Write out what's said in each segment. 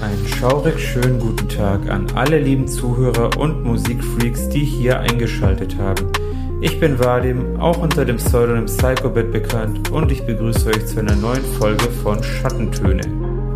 Einen schaurig schönen guten Tag an alle lieben Zuhörer und Musikfreaks, die hier eingeschaltet haben. Ich bin Vadim, auch unter dem Pseudonym Psychobit bekannt und ich begrüße euch zu einer neuen Folge von Schattentöne,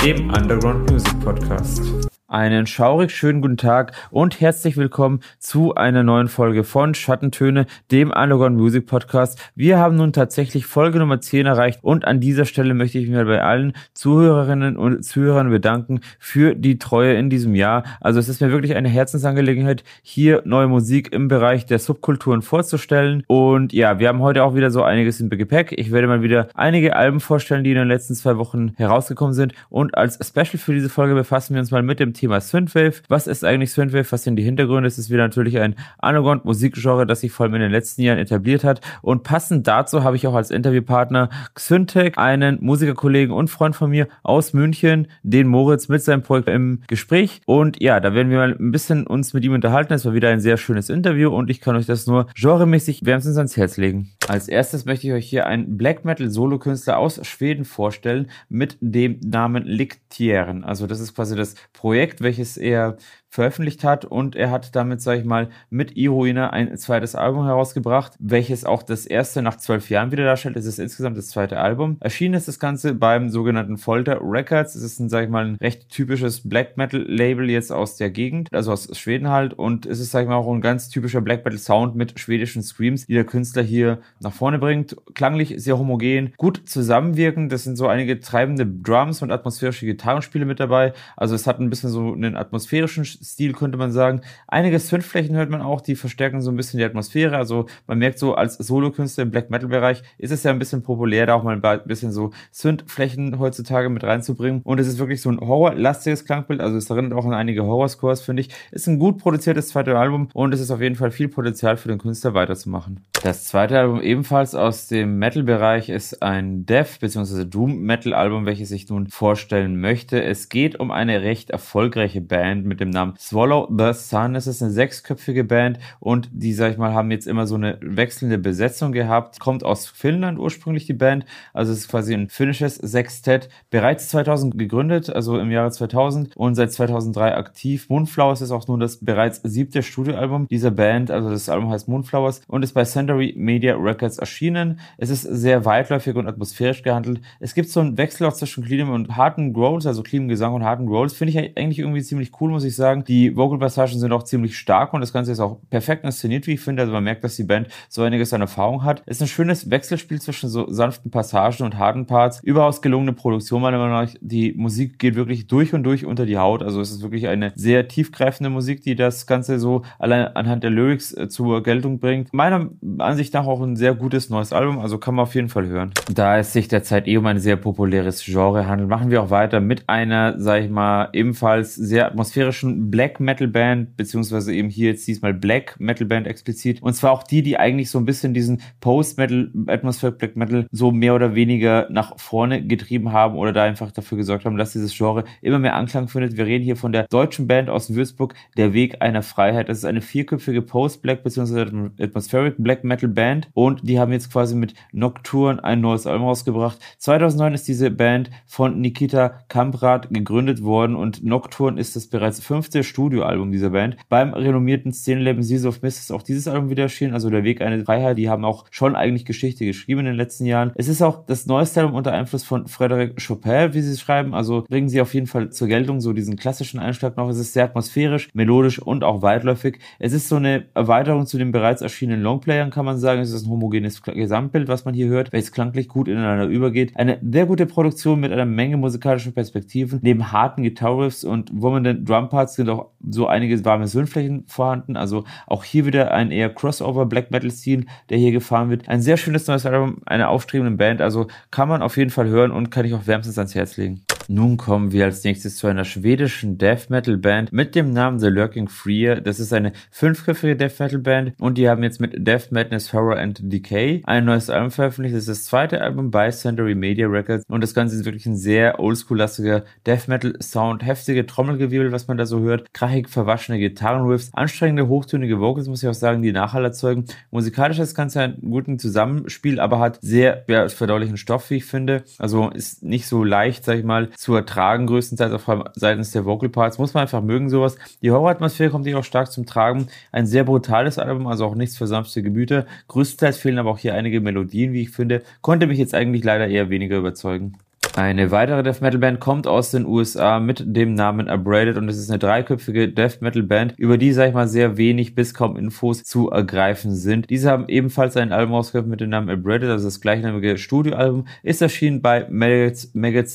dem Underground Music Podcast. Einen schaurig schönen guten Tag und herzlich willkommen zu einer neuen Folge von Schattentöne, dem Underground Music Podcast. Wir haben nun tatsächlich Folge Nummer 10 erreicht und an dieser Stelle möchte ich mich bei allen Zuhörerinnen und Zuhörern bedanken für die Treue in diesem Jahr. Also es ist mir wirklich eine Herzensangelegenheit, hier neue Musik im Bereich der Subkulturen vorzustellen. Und ja, wir haben heute auch wieder so einiges im Gepäck. Ich werde mal wieder einige Alben vorstellen, die in den letzten zwei Wochen herausgekommen sind. Und als Special für diese Folge befassen wir uns mal mit dem Thema Thema Synthwave. Was ist eigentlich Synthwave? Was sind die Hintergründe? Es ist wieder natürlich ein Underground-Musikgenre, das sich vor allem in den letzten Jahren etabliert hat. Und passend dazu habe ich auch als Interviewpartner Xyntec, einen Musikerkollegen und Freund von mir aus München, den Moritz mit seinem Projekt im Gespräch. Und ja, da werden wir mal ein bisschen uns mit ihm unterhalten. Es war wieder ein sehr schönes Interview und ich kann euch das nur genremäßig wärmstens ans Herz legen. Als erstes möchte ich euch hier einen Black Metal Solokünstler aus Schweden vorstellen mit dem Namen Liktieren. Also das ist quasi das Projekt, welches er veröffentlicht hat und er hat damit, sage ich mal, mit Iroina ein zweites Album herausgebracht, welches auch das erste nach zwölf Jahren wieder darstellt. Es ist insgesamt das zweite Album. Erschienen ist das Ganze beim sogenannten Folter Records. Es ist ein, sag ich mal, ein recht typisches Black Metal Label jetzt aus der Gegend, also aus Schweden halt und es ist, sag ich mal, auch ein ganz typischer Black Metal Sound mit schwedischen Screams, die der Künstler hier nach vorne bringt. Klanglich sehr homogen, gut zusammenwirken. Das sind so einige treibende Drums und atmosphärische Gitarrenspiele mit dabei. Also es hat ein bisschen so einen atmosphärischen Stil, könnte man sagen. Einige Synthflächen hört man auch, die verstärken so ein bisschen die Atmosphäre. Also man merkt so, als Solokünstler im Black Metal Bereich ist es ja ein bisschen populär, da auch mal ein bisschen so Synthflächen heutzutage mit reinzubringen. Und es ist wirklich so ein horrorlastiges Klangbild. Also es erinnert auch an einige Horrorscores, finde ich. Ist ein gut produziertes zweites Album und es ist auf jeden Fall viel Potenzial für den Künstler weiterzumachen. Das zweite Album ebenfalls aus dem Metal-Bereich ist ein Death bzw. Doom-Metal-Album, welches ich nun vorstellen möchte. Es geht um eine recht erfolgreiche Band mit dem Namen Swallow the Sun. Ist eine sechsköpfige Band und die, sag ich mal, haben jetzt immer so eine wechselnde Besetzung gehabt. Kommt aus Finnland ursprünglich die Band. Also es ist quasi ein finnisches Sextett. Bereits 2000 gegründet, also im Jahre 2000 und seit 2003 aktiv. Moonflowers ist auch nun das bereits siebte Studioalbum dieser Band. Also das Album heißt Moonflowers und ist bei Secondary Media Records erschienen. Es ist sehr weitläufig und atmosphärisch gehandelt. Es gibt so einen Wechsel auch zwischen cleanem und harten Growls, also cleanem Gesang und harten Growls. Finde ich eigentlich irgendwie ziemlich cool, muss ich sagen. Die Vocal-Passagen sind auch ziemlich stark und das Ganze ist auch perfekt inszeniert, wie ich finde. Also man merkt, dass die Band so einiges an Erfahrung hat. Ist ein schönes Wechselspiel zwischen so sanften Passagen und harten Parts. Überaus gelungene Produktion, meiner Meinung nach. Die Musik geht wirklich durch und durch unter die Haut. Also es ist wirklich eine sehr tiefgreifende Musik, die das Ganze so allein anhand der Lyrics äh, zur Geltung bringt. Meiner Ansicht nach auch ein sehr gutes neues Album, also kann man auf jeden Fall hören. Da es sich derzeit eh um ein sehr populäres Genre handelt, machen wir auch weiter mit einer, sag ich mal, ebenfalls sehr atmosphärischen Black Metal Band, beziehungsweise eben hier jetzt diesmal Black Metal Band explizit. Und zwar auch die, die eigentlich so ein bisschen diesen Post-Metal, Atmospheric Black Metal so mehr oder weniger nach vorne getrieben haben oder da einfach dafür gesorgt haben, dass dieses Genre immer mehr Anklang findet. Wir reden hier von der deutschen Band aus Würzburg, Der Weg einer Freiheit. Das ist eine vierköpfige Post-Black beziehungsweise Atmospheric Black Metal Band und die haben jetzt quasi mit Nocturne ein neues Album rausgebracht. 2009 ist diese Band von Nikita Kamprad gegründet worden und Nocturne ist das bereits fünfte Studioalbum dieser Band. Beim renommierten Szenenlabel Seas of Mist ist auch dieses Album wieder erschienen, also Der Weg eine Freiheit. Die haben auch schon eigentlich Geschichte geschrieben in den letzten Jahren. Es ist auch das neueste Album unter Einfluss von Frédéric Chopin, wie sie es schreiben. Also bringen sie auf jeden Fall zur Geltung so diesen klassischen Einschlag noch. Es ist sehr atmosphärisch, melodisch und auch weitläufig. Es ist so eine Erweiterung zu den bereits erschienenen Longplayern, kann man sagen. Es ist ein homogenes Gesamtbild, was man hier hört, welches klanglich gut ineinander übergeht. Eine sehr gute Produktion mit einer Menge musikalischen Perspektiven. Neben harten Gitarriffs und wummernden Drumparts sind auch so einige warme Synflächen vorhanden. Also auch hier wieder ein eher Crossover Black Metal Stil, der hier gefahren wird. Ein sehr schönes neues Album, eine aufstrebende Band. Also kann man auf jeden Fall hören und kann ich auch wärmstens ans Herz legen. Nun kommen wir als nächstes zu einer schwedischen Death Metal Band mit dem Namen The Lurking Freer. Das ist eine fünfköpfige Death Metal Band und die haben jetzt mit Death Madness Horror and Decay ein neues Album veröffentlicht. Das ist das zweite Album bei Century Media Records und das Ganze ist wirklich ein sehr oldschool-lastiger Death Metal Sound, heftige Trommelgewirbel, was man da so hört, krachig verwaschene Gitarrenriffs, anstrengende hochtönige Vocals, muss ich auch sagen, die Nachhall erzeugen. Musikalisch ist das Ganze ein guten Zusammenspiel, aber hat sehr ja, verdaulichen Stoff, wie ich finde. Also ist nicht so leicht, sag ich mal, zu ertragen, größtenteils auch seitens der Vocal Parts. Muss man einfach mögen sowas. Die Horroratmosphäre kommt hier auch stark zum Tragen. Ein sehr brutales Album, also auch nichts für sanfte Gemüter. Größtenteils fehlen aber auch hier einige Melodien, wie ich finde. Konnte mich jetzt eigentlich leider eher weniger überzeugen. Eine weitere Death Metal Band kommt aus den USA mit dem Namen Abraded und es ist eine dreiköpfige Death Metal Band, über die, sag ich mal, sehr wenig bis kaum Infos zu ergreifen sind. Diese haben ebenfalls ein Album rausgebracht mit dem Namen Abraded, also das gleichnamige Studioalbum, ist erschienen bei Maggots,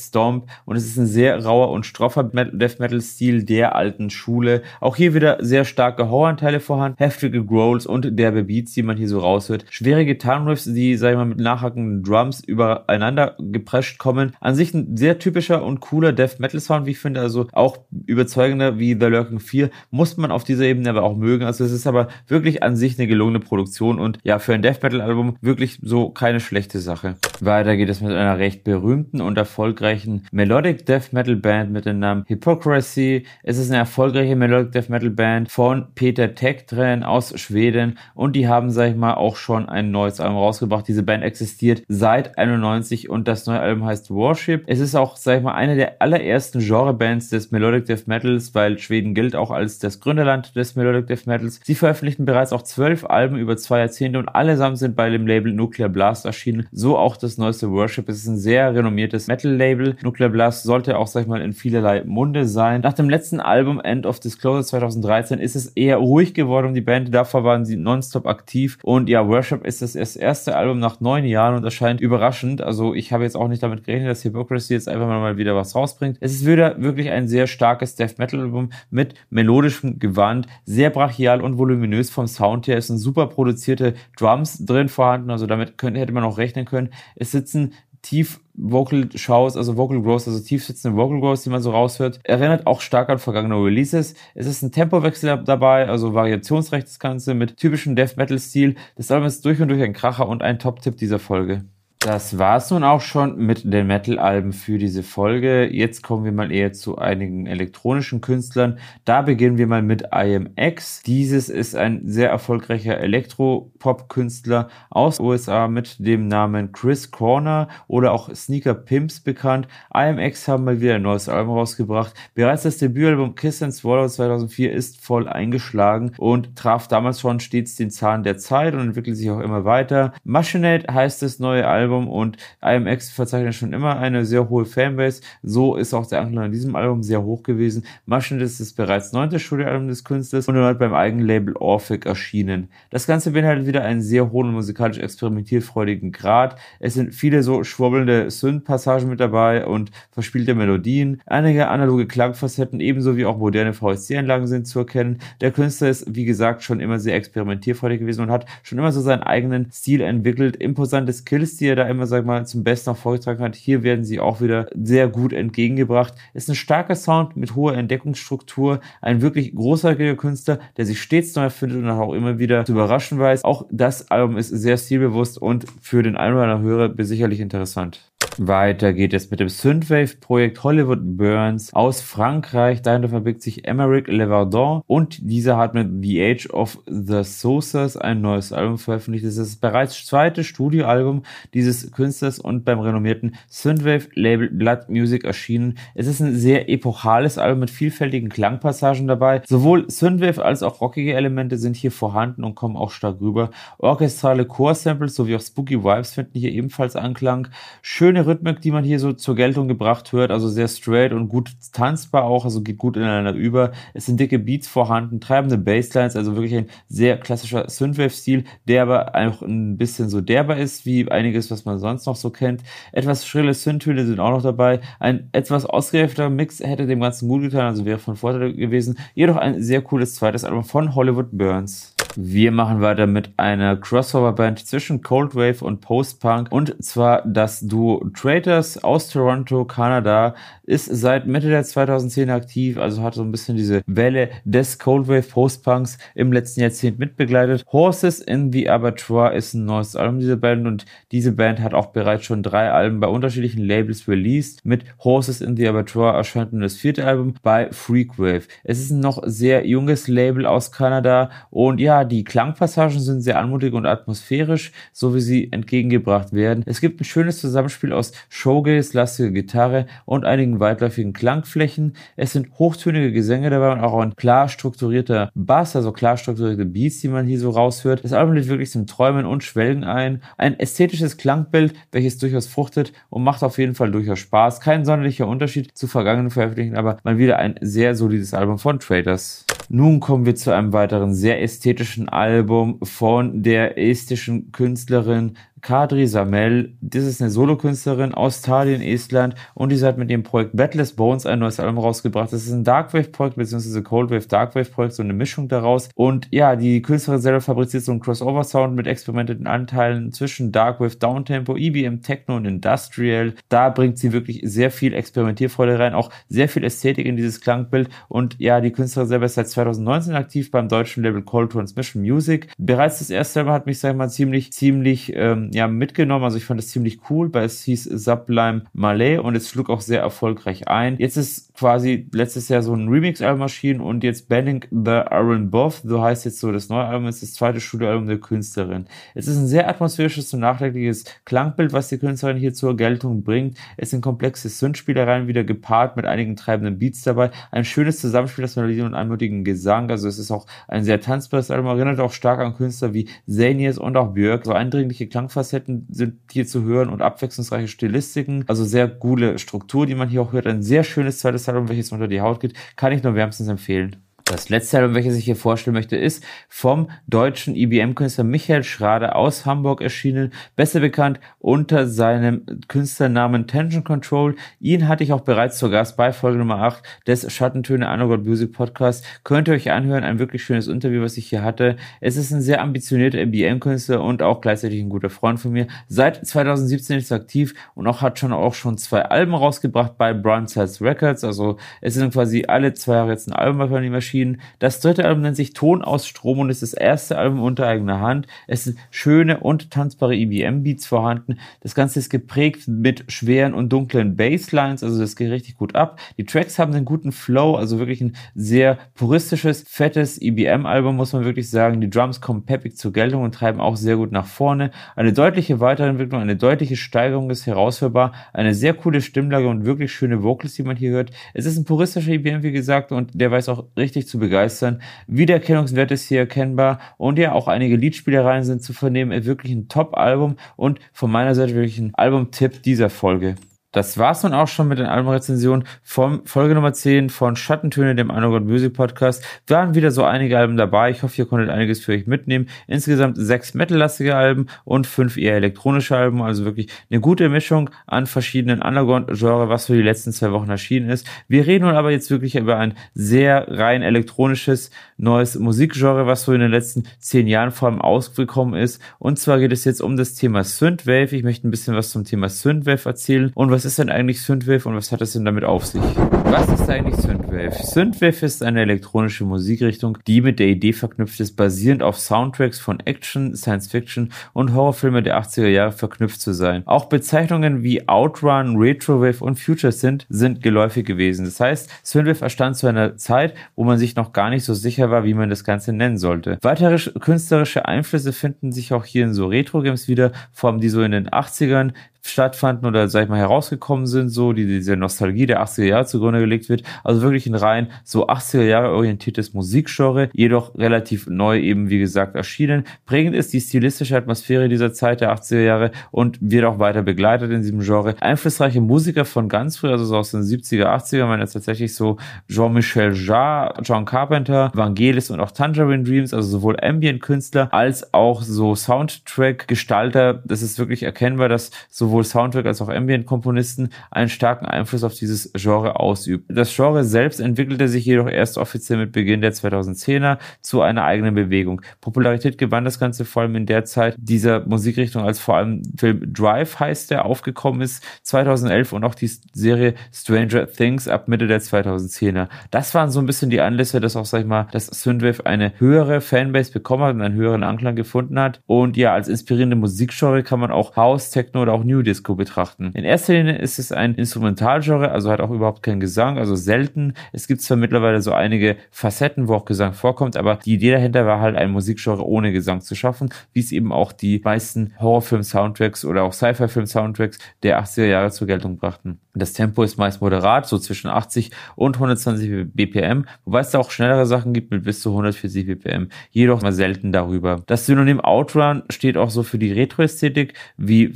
Stomp und es ist ein sehr rauer und stroffer Death Metal Stil der alten Schule. Auch hier wieder sehr starke Horroranteile vorhanden, heftige Growls und derbe Beats, die man hier so raushört. Schwere Gitarrenriffs, die, sag ich mal, mit nachhackenden Drums übereinander geprescht kommen sich ein sehr typischer und cooler Death Metal Sound, wie ich finde, also auch überzeugender wie The Lurking 4, muss man auf dieser Ebene aber auch mögen. Also es ist aber wirklich an sich eine gelungene Produktion und ja, für ein Death Metal Album wirklich so keine schlechte Sache. Weiter geht es mit einer recht berühmten und erfolgreichen Melodic Death Metal Band mit dem Namen Hypocrisy. Es ist eine erfolgreiche Melodic Death Metal Band von Peter Tektren aus Schweden und die haben, sag ich mal, auch schon ein neues Album rausgebracht. Diese Band existiert seit 91 und das neue Album heißt War Warship. Es ist auch, sag ich mal, eine der allerersten Genrebands des Melodic Death Metals, weil Schweden gilt auch als das Gründerland des Melodic Death Metals. Sie veröffentlichten bereits auch zwölf Alben über zwei Jahrzehnte und allesamt sind bei dem Label Nuclear Blast erschienen. So auch das neueste Worship. Es ist ein sehr renommiertes Metal-Label. Nuclear Blast sollte auch, sag ich mal, in vielerlei Munde sein. Nach dem letzten Album End of Disclosure 2013 ist es eher ruhig geworden um die Band. Davor waren sie nonstop aktiv. Und ja, Worship ist das erste Album nach neun Jahren und erscheint überraschend. Also ich habe jetzt auch nicht damit gerechnet, dass Hypocrisy jetzt einfach mal wieder was rausbringt. Es ist wieder wirklich ein sehr starkes Death Metal Album mit melodischem Gewand, sehr brachial und voluminös vom Sound her. Es sind super produzierte Drums drin vorhanden, also damit könnte, hätte man auch rechnen können. Es sitzen tief Vocal Shows, also Vocal Growth, also tief sitzende Vocal Growth, die man so raushört, erinnert auch stark an vergangene Releases. Es ist ein Tempowechsel dabei, also variationsrecht das Ganze mit typischem Death Metal Stil. Das Album ist durch und durch ein Kracher und ein Top-Tipp dieser Folge. Das war's nun auch schon mit den Metal-Alben für diese Folge. Jetzt kommen wir mal eher zu einigen elektronischen Künstlern. Da beginnen wir mal mit IMX. Dieses ist ein sehr erfolgreicher Elektro-Pop-Künstler aus USA mit dem Namen Chris Corner oder auch Sneaker Pimps bekannt. IMX haben mal wieder ein neues Album rausgebracht. Bereits das Debütalbum Kiss and Swallow 2004 ist voll eingeschlagen und traf damals schon stets den Zahn der Zeit und entwickelt sich auch immer weiter. Machinate heißt das neue Album Album und IMX verzeichnet schon immer eine sehr hohe Fanbase. So ist auch der Anklang an diesem Album sehr hoch gewesen. Maschinen ist das bereits neunte Studioalbum des Künstlers und erneut beim eigenen Label Orphic erschienen. Das Ganze beinhaltet wieder einen sehr hohen musikalisch experimentierfreudigen Grad. Es sind viele so schwurbelnde Synth-Passagen mit dabei und verspielte Melodien. Einige analoge Klangfacetten ebenso wie auch moderne VSC-Anlagen sind zu erkennen. Der Künstler ist, wie gesagt, schon immer sehr experimentierfreudig gewesen und hat schon immer so seinen eigenen Stil entwickelt. Imposante Skills, die er da immer, sag mal, zum Besten auch vorgetragen hat. Hier werden sie auch wieder sehr gut entgegengebracht. Ist ein starker Sound mit hoher Entdeckungsstruktur, ein wirklich großartiger Künstler, der sich stets neu erfindet und auch immer wieder zu überraschen weiß. Auch das Album ist sehr stilbewusst und für den einen Hörer sicherlich interessant. Weiter geht es mit dem Synthwave-Projekt Hollywood Burns aus Frankreich. Dahinter verbirgt sich Emeric Levardon und dieser hat mit The Age of the Saucers ein neues Album veröffentlicht. Es ist bereits zweite Studioalbum dieses Künstlers und beim renommierten Synthwave-Label Blood Music erschienen. Es ist ein sehr epochales Album mit vielfältigen Klangpassagen dabei. Sowohl Synthwave als auch rockige Elemente sind hier vorhanden und kommen auch stark rüber. Orchestrale Core-Samples sowie auch Spooky Vibes finden hier ebenfalls Anklang. Schöne schöne Rhythmik, die man hier so zur Geltung gebracht hört, also sehr straight und gut tanzbar auch, also geht gut ineinander über. Es sind dicke Beats vorhanden, treibende Basslines, also wirklich ein sehr klassischer Synthwave-Stil, der aber auch ein bisschen so derber ist, wie einiges, was man sonst noch so kennt. Etwas schrille Synthtöne sind auch noch dabei. Ein etwas ausgereifter Mix hätte dem Ganzen gut getan, also wäre von Vorteil gewesen. Jedoch ein sehr cooles zweites Album von Hollywood Burns. Wir machen weiter mit einer Crossover-Band zwischen Cold Wave und Post-Punk und zwar das Duo Traitors aus Toronto, Kanada, ist seit Mitte der 2010 aktiv, also hat so ein bisschen diese Welle des Cold Wave Post-Punks im letzten Jahrzehnt mitbegleitet. Horses in the Abattoir ist ein neues Album dieser Band und diese Band hat auch bereits schon drei Alben bei unterschiedlichen Labels released. Mit Horses in the Abattoir erscheint nun das vierte Album bei Freakwave. Es ist ein noch sehr junges Label aus Kanada und ja, die Klangpassagen sind sehr anmutig und atmosphärisch, so wie sie entgegengebracht werden. Es gibt ein schönes Zusammenspiel aus Showgaze, lastiger Gitarre und einigen weitläufigen Klangflächen. Es sind hochtönige Gesänge dabei und auch ein klar strukturierter Bass, also klar strukturierte Beats, die man hier so raushört. Das Album lädt wirklich zum Träumen und Schwelgen ein. Ein ästhetisches Klangbild, welches durchaus fruchtet und macht auf jeden Fall durchaus Spaß. Kein sonderlicher Unterschied zu vergangenen Veröffentlichungen, aber mal wieder ein sehr solides Album von Traders. Nun kommen wir zu einem weiteren sehr ästhetischen Album von der estischen Künstlerin Kadri Samel, das ist eine Solokünstlerin aus Tallinn, Estland und diese hat mit dem Projekt Batless Bones ein neues Album rausgebracht. Das ist ein Darkwave-Projekt bzw. Coldwave Darkwave-Projekt, so eine Mischung daraus. Und ja, die Künstlerin selber fabriziert so einen Crossover-Sound mit experimentellen Anteilen zwischen Darkwave, Downtempo, EBM, Techno und Industrial. Da bringt sie wirklich sehr viel Experimentierfreude rein, auch sehr viel Ästhetik in dieses Klangbild. Und ja, die Künstlerin selber ist seit 2019 aktiv beim deutschen Label Cold Transmission Music. Bereits das erste Album hat mich, sag ich mal, ziemlich, ziemlich ähm, ja mitgenommen. Also ich fand es ziemlich cool, weil es hieß Sublime Malay und es schlug auch sehr erfolgreich ein. Jetzt ist quasi letztes Jahr so ein Remix-Album erschienen und jetzt Banning the Iron Both, so heißt jetzt so das neue Album, ist das zweite Studioalbum der Künstlerin. Es ist ein sehr atmosphärisches und nachdenkliches Klangbild, was die Künstlerin hier zur Geltung bringt. Es sind komplexe Synth-Spielereien wieder gepaart mit einigen treibenden Beats dabei. Ein schönes Zusammenspiel aus Melodien und anmutigen Gesang. Also es ist auch ein sehr tanzbares Album, erinnert auch stark an Künstler wie Zanias und auch Björk. So eindringliche Klangfarben Facetten sind hier zu hören und abwechslungsreiche Stilistiken. Also sehr gute Struktur, die man hier auch hört. Ein sehr schönes zweites Album, welches unter die Haut geht. Kann ich nur wärmstens empfehlen. Das letzte Album, welches ich hier vorstellen möchte, ist vom deutschen IBM-Künstler Michael Schrader aus Hamburg erschienen, besser bekannt unter seinem Künstlernamen Tension Control. Ihn hatte ich auch bereits zu Gast bei Folge Nummer 8 des Schattentöne Underground Music Podcast. Könnt ihr euch anhören, ein wirklich schönes Interview, was ich hier hatte. Es ist ein sehr ambitionierter IBM-Künstler und auch gleichzeitig ein guter Freund von mir. Seit 2017 ist er aktiv und auch hat schon auch schon zwei Alben rausgebracht bei Brown Records. Also es sind quasi alle zwei Jahre jetzt ein Album von ihm erschienen erschienen. Das dritte Album nennt sich Ton aus Strom und ist das erste Album unter eigener Hand. Es sind schöne und tanzbare EBM-Beats vorhanden. Das Ganze ist geprägt mit schweren und dunklen Basslines, also das geht richtig gut ab. Die Tracks haben einen guten Flow, also wirklich ein sehr puristisches, fettes EBM-Album, muss man wirklich sagen. Die Drums kommen peppig zur Geltung und treiben auch sehr gut nach vorne. Eine deutliche Weiterentwicklung, eine deutliche Steigerung ist heraushörbar. Eine sehr coole Stimmlage und wirklich schöne Vocals, die man hier hört. Es ist ein puristischer EBM, wie gesagt, und der weiß auch richtig zu begeistern. Wiedererkennungswert ist hier erkennbar und ja, auch einige Liedspielereien sind zu vernehmen. Wirklich ein Top-Album und von meiner Seite wirklich ein Album-Tipp dieser Folge. Das war's nun auch schon mit den Albumrezensionen vom Folge Nummer 10 von Schattentöne, dem Underground Music Podcast. Wir waren wieder so einige Alben dabei. Ich hoffe, ihr konntet einiges für euch mitnehmen. Insgesamt sechs metallastige Alben und fünf eher elektronische Alben. Also wirklich eine gute Mischung an verschiedenen Underground-Genre, was für die letzten zwei Wochen erschienen ist. Wir reden nun aber jetzt wirklich über ein sehr rein elektronisches neues Musikgenre, was so in den letzten zehn Jahren vor allem ausgekommen ist. Und zwar geht es jetzt um das Thema Synthwave. Ich möchte ein bisschen was zum Thema Synthwave erzählen und was was ist denn eigentlich Synthwave und was hat es denn damit auf sich? Was ist eigentlich Synthwave? Synthwave ist eine elektronische Musikrichtung, die mit der Idee verknüpft ist, basierend auf Soundtracks von Action, Science Fiction und Horrorfilme der 80er Jahre verknüpft zu sein. Auch Bezeichnungen wie Outrun, Retrowave und Future Synth sind geläufig gewesen. Das heißt, Synthwave erstand zu einer Zeit, wo man sich noch gar nicht so sicher war, wie man das Ganze nennen sollte. Weitere künstlerische Einflüsse finden sich auch hier in so Retro-Games wieder, vor allem die so in den 80ern stattfanden oder sag ich mal herausgekommen sind, so die diese Nostalgie der 80er Jahre zugrunde gelegt wird. Also wirklich ein rein so 80er Jahre orientiertes Musikgenre, jedoch relativ neu eben wie gesagt erschienen. Prägend ist die stilistische Atmosphäre dieser Zeit der 80er Jahre und wird auch weiter begleitet in diesem Genre. Einflussreiche Musiker von ganz früh, also so aus den 70er, 80er, man jetzt tatsächlich so Jean-Michel Jarre, John Carpenter, Vangelis und auch Tangerine Dreams, also sowohl Ambient-Künstler als auch so Soundtrack-Gestalter. Das ist wirklich erkennbar, dass so sowohl Soundtrack als auch Ambient-Komponisten einen starken Einfluss auf dieses Genre ausübt. Das Genre selbst entwickelte sich jedoch erst offiziell mit Beginn der 2010er zu einer eigenen Bewegung. Popularität gewann das Ganze vor allem in der Zeit dieser Musikrichtung, als vor allem Film Drive heißt der aufgekommen ist, 2011 und auch die Serie Stranger Things ab Mitte der 2010er. Das waren so ein bisschen die Anlässe, dass auch, sag ich mal, das Synthwave eine höhere Fanbase bekommen hat und einen höheren Anklang gefunden hat. Und ja, als inspirierende Musikgenre kann man auch House, Techno oder auch New New Disco betrachten. In erster Linie ist es ein Instrumentalgenre, also hat auch überhaupt keinen Gesang, also selten. Es gibt zwar mittlerweile so einige Facetten, wo auch Gesang vorkommt, aber die Idee dahinter war halt ein Musikgenre ohne Gesang zu schaffen, wie es eben auch die meisten Horrorfilm-Soundtracks oder auch Sci-Fi-Film-Soundtracks der 80er Jahre zur Geltung brachten. Das Tempo ist meist moderat, so zwischen 80 und 120 BPM, wobei es da auch schnellere Sachen gibt mit bis zu 140 BPM, jedoch mal selten darüber. Das Synonym Outrun steht auch so für die Retro-Ästhetik wie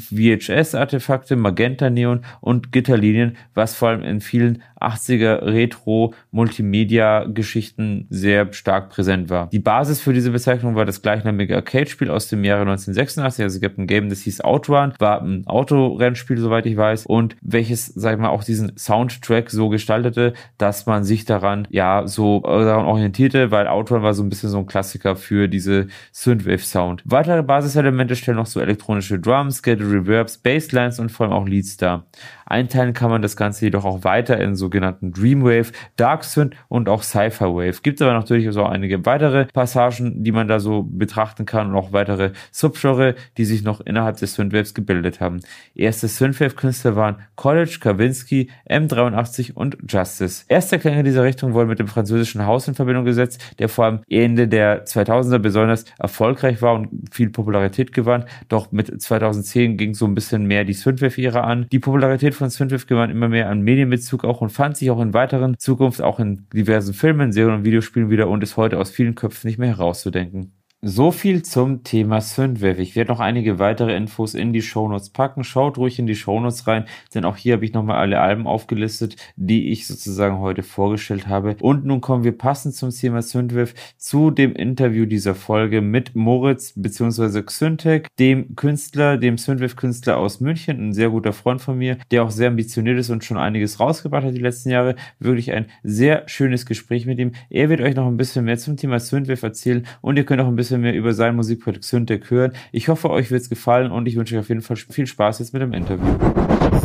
VHS-Artefakte, Magenta-Neon und Gitterlinien, was vor allem in vielen 80er Retro-Multimedia-Geschichten sehr stark präsent war. Die Basis für diese Bezeichnung war das gleichnamige Arcade-Spiel aus dem Jahre 1986, also es gibt ein Game, das hieß Outrun, war ein Autorennspiel, soweit ich weiß, und welches, sag ich mal, auch diesen Soundtrack so gestaltete, dass man sich daran, ja, so äh, daran orientierte, weil Outrun war so ein bisschen so ein Klassiker für diese Synthwave-Sound. Weitere Basiselemente stellen noch so elektronische Drums, Get Reverbs, Basslines und vor allem auch Leads dar. Einteilen kann man das Ganze jedoch auch weiter in sogenannten Dreamwave, Dark Synth und auch Cypher Wave. Gibt aber natürlich auch einige weitere Passagen, die man da so betrachten kann und auch weitere Subgenre, die sich noch innerhalb des Synthwaves gebildet haben. Erste Synthwave-Künstler waren College, Kavinsky, M83 und Justice. Erste Klänge dieser Richtung wurden mit dem französischen Haus in Verbindung gesetzt, der vor allem Ende der 2000er besonders erfolgreich war und viel Popularität gewann. Doch mit 2010 ging so ein bisschen mehr die Synthwave-Ära an. Die Popularität von Synthwave gewann immer mehr an Medienbezug auch und fand sich auch in weiteren Zukunft auch in diversen Filmen, Serien und Videospielen wieder und ist heute aus vielen Köpfen nicht mehr herauszudenken. So viel zum Thema Synthwave. Ich werde noch einige weitere Infos in die Shownotes packen. Schaut ruhig in die Shownotes rein, denn auch hier habe ich nochmal alle Alben aufgelistet, die ich sozusagen heute vorgestellt habe. Und nun kommen wir passend zum Thema Synthwave zu dem Interview dieser Folge mit Moritz bzw. Xyntek, dem Künstler, dem Synthwave-Künstler aus München, ein sehr guter Freund von mir, der auch sehr ambitioniert ist und schon einiges rausgebracht hat die letzten Jahre. Wirklich ein sehr schönes Gespräch mit ihm. Er wird euch noch ein bisschen mehr zum Thema Synthwave erzählen und ihr könnt auch ein bisschen bisschen mehr über sein Musikprojekt Syntek hören. Ich hoffe, euch wird es gefallen und ich wünsche euch auf jeden Fall viel Spaß jetzt mit dem Interview.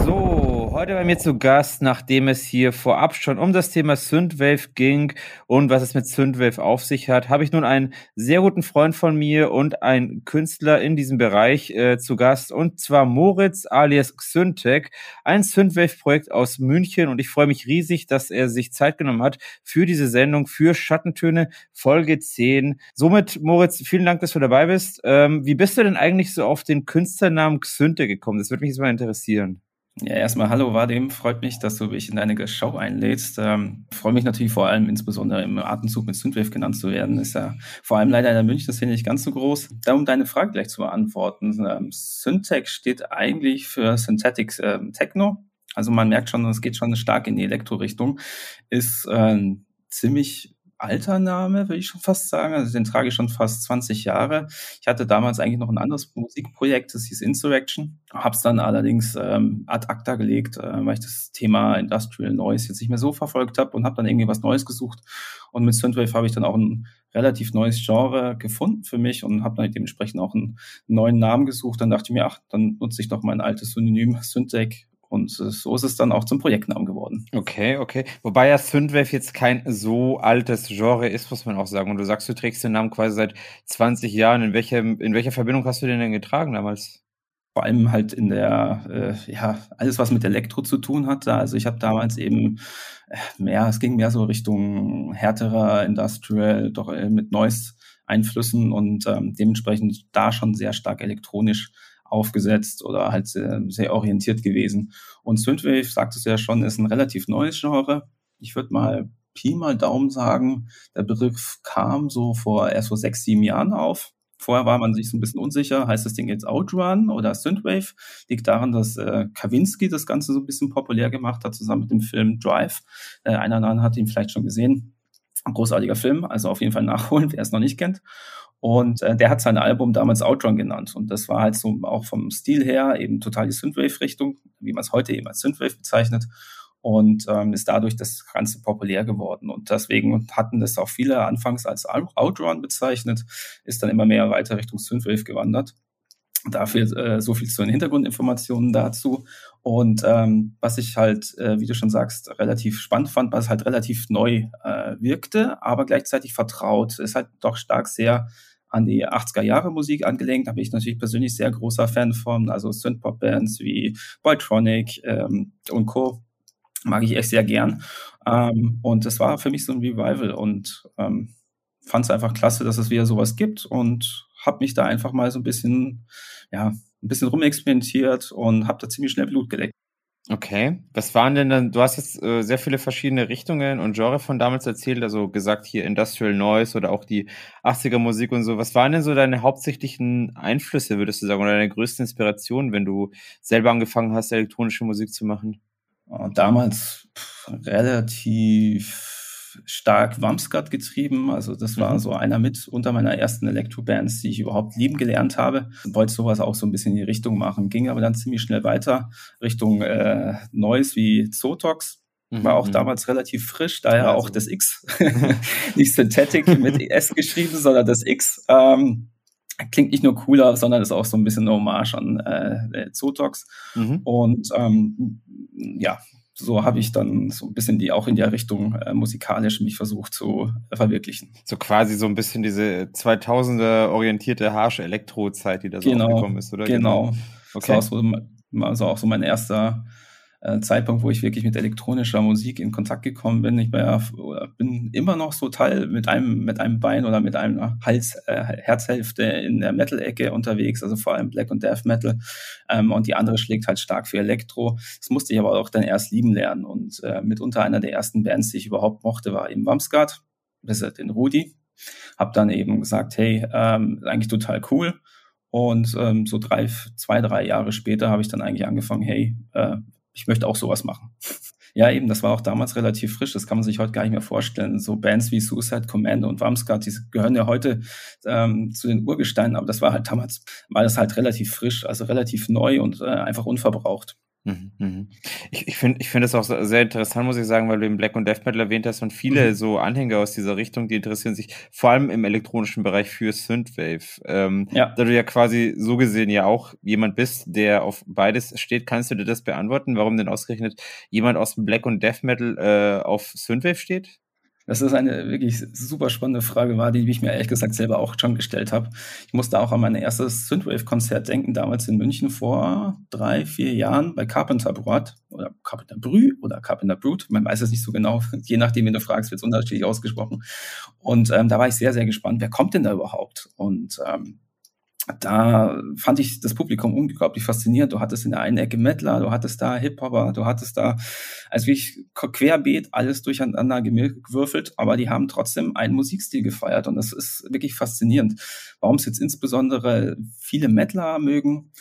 So, heute bei mir zu Gast, nachdem es hier vorab schon um das Thema Synthwave ging und was es mit Synthwave auf sich hat, habe ich nun einen sehr guten Freund von mir und einen Künstler in diesem Bereich äh, zu Gast und zwar Moritz alias Xyntech, ein Synthwave-Projekt aus München und ich freue mich riesig, dass er sich Zeit genommen hat für diese Sendung für Schattentöne Folge 10. Somit, Moritz, vielen Dank, dass du dabei bist. Ähm, wie bist du denn eigentlich so auf den Künstlernamen Xyntech gekommen? Das würde mich jetzt mal interessieren. Ja, erstmal hallo Vadim, freut mich, dass du mich in deine Show einlädst. Ähm, freue mich natürlich vor allem insbesondere im Atemzug mit Synthwave genannt zu werden. Ist ja vor allem leider in der Münchner Szene nicht ganz so groß. Da um deine Frage gleich zu beantworten. Ähm, Syntech steht eigentlich für Synthetic ähm, Techno. Also man merkt schon, es geht schon stark in die Elektro-Richtung. Ist äh, ziemlich alter Name, würde ich schon fast sagen. Also den trage ich schon fast 20 Jahre. Ich hatte damals eigentlich noch ein anderes Musikprojekt, das hieß Insurrection. Hab's dann allerdings ähm, ad acta gelegt, äh, weil ich das Thema Industrial Noise jetzt nicht mehr so verfolgt habe und habe dann irgendwie was Neues gesucht. Und mit Synthwave habe ich dann auch ein relativ neues Genre gefunden für mich und habe dann dementsprechend auch einen neuen Namen gesucht. Dann dachte ich mir, ach, dann nutze ich doch mein altes Synonym Syntech und so ist es dann auch zum Projektnamen geworden. Okay, okay. Wobei ja Synthwave jetzt kein so altes Genre ist, muss man auch sagen. Und du sagst, du trägst den Namen quasi seit 20 Jahren. In welcher, in welcher Verbindung hast du den denn getragen damals? Vor allem halt in der, äh, ja, alles, was mit Elektro zu tun hatte. Also ich habe damals eben äh, mehr, es ging mehr so Richtung härterer Industrial, doch äh, mit Noise-Einflüssen und ähm, dementsprechend da schon sehr stark elektronisch aufgesetzt oder halt sehr, sehr orientiert gewesen. Und Synthwave, sagt es ja schon, ist ein relativ neues Genre. Ich würde mal Pi mal Daumen sagen, der Begriff kam so vor erst vor sechs, sieben Jahren auf. Vorher war man sich so ein bisschen unsicher, heißt das Ding jetzt Outrun oder Synthwave? Liegt daran, dass äh, Kavinsky das Ganze so ein bisschen populär gemacht hat, zusammen mit dem Film Drive. Äh, einer anderen hat ihn vielleicht schon gesehen. Ein großartiger Film, also auf jeden Fall nachholen, wer es noch nicht kennt. Und äh, der hat sein Album damals Outrun genannt. Und das war halt so auch vom Stil her eben total die Synthwave-Richtung, wie man es heute eben als Synthwave bezeichnet. Und ähm, ist dadurch das Ganze populär geworden. Und deswegen hatten das auch viele anfangs als Outrun bezeichnet, ist dann immer mehr weiter Richtung Synthwave gewandert. Dafür äh, so viel zu den Hintergrundinformationen dazu. Und ähm, was ich halt, äh, wie du schon sagst, relativ spannend fand, was halt relativ neu äh, wirkte, aber gleichzeitig vertraut, ist halt doch stark sehr an die 80er Jahre Musik angelehnt. Da bin ich natürlich persönlich sehr großer Fan von, also Synthpop-Bands wie Boytronic ähm, und Co. Mag ich echt sehr gern. Ähm, und das war für mich so ein Revival und ähm, fand es einfach klasse, dass es wieder sowas gibt und habe mich da einfach mal so ein bisschen, ja, ein bisschen rumexperimentiert und habe da ziemlich schnell Blut geleckt. Okay. Was waren denn dann, du hast jetzt äh, sehr viele verschiedene Richtungen und Genre von damals erzählt, also gesagt hier Industrial Noise oder auch die 80er Musik und so. Was waren denn so deine hauptsächlichen Einflüsse, würdest du sagen, oder deine größten Inspirationen, wenn du selber angefangen hast, elektronische Musik zu machen? Damals pff, relativ stark Wamsgard getrieben. Also das war mhm. so einer mit unter meiner ersten Elektro-Bands, die ich überhaupt lieben gelernt habe. Wollte sowas auch so ein bisschen in die Richtung machen, ging aber dann ziemlich schnell weiter Richtung äh, Neues wie Zotox. War auch mhm. damals relativ frisch, daher also. auch das X. nicht Synthetic mit S geschrieben, sondern das X. Ähm, klingt nicht nur cooler, sondern ist auch so ein bisschen eine Hommage an äh, Zotox. Mhm. Und ähm, ja, so habe ich dann so ein bisschen die auch in der Richtung äh, musikalisch mich versucht zu äh, verwirklichen. So quasi so ein bisschen diese 2000er orientierte harsche Elektro-Zeit, die da so genau, aufgekommen ist, oder? Genau. genau. Okay. Das war so, also auch so mein erster Zeitpunkt, wo ich wirklich mit elektronischer Musik in Kontakt gekommen bin. Ich bin, ja, bin immer noch so Teil mit einem, mit einem Bein oder mit einer Hals, äh, Herzhälfte in der Metal-Ecke unterwegs, also vor allem Black und Death Metal. Ähm, und die andere schlägt halt stark für Elektro. Das musste ich aber auch dann erst lieben lernen. Und äh, mitunter einer der ersten Bands, die ich überhaupt mochte, war eben Wamsgard, das ist den Rudi. Hab dann eben gesagt, hey, ähm, eigentlich total cool. Und ähm, so drei, zwei, drei Jahre später habe ich dann eigentlich angefangen, hey, äh, ich möchte auch sowas machen. Ja, eben, das war auch damals relativ frisch. Das kann man sich heute gar nicht mehr vorstellen. So Bands wie Suicide Commando und Wamsgard, die gehören ja heute ähm, zu den Urgesteinen, aber das war halt damals, war das halt relativ frisch, also relativ neu und äh, einfach unverbraucht. Mhm, mhm. Ich, ich finde ich finde es auch sehr interessant, muss ich sagen, weil du im Black und Death Metal erwähnt hast und viele mhm. so Anhänger aus dieser Richtung, die interessieren sich vor allem im elektronischen Bereich für Synthwave. Ähm, ja. Da du ja quasi so gesehen ja auch jemand bist, der auf beides steht, kannst du dir das beantworten, warum denn ausgerechnet jemand aus dem Black und Death Metal äh, auf Synthwave steht? Das ist eine wirklich super spannende Frage war, die ich mir ehrlich gesagt selber auch schon gestellt habe. Ich musste auch an mein erstes Synthwave-Konzert denken, damals in München vor drei, vier Jahren bei Carpenter Brot oder Carpenter Brü oder Carpenter Brut. Man weiß es nicht so genau. Je nachdem, wie du fragst, wird es unterschiedlich ausgesprochen. Und ähm, da war ich sehr, sehr gespannt, wer kommt denn da überhaupt? Und ähm, da fand ich das Publikum unglaublich faszinierend. Du hattest in der einen Ecke Mettler, du hattest da Hip-Hopper, du hattest da, also wirklich querbeet alles durcheinander gewürfelt, aber die haben trotzdem einen Musikstil gefeiert und das ist wirklich faszinierend. Warum es jetzt insbesondere viele Mettler mögen,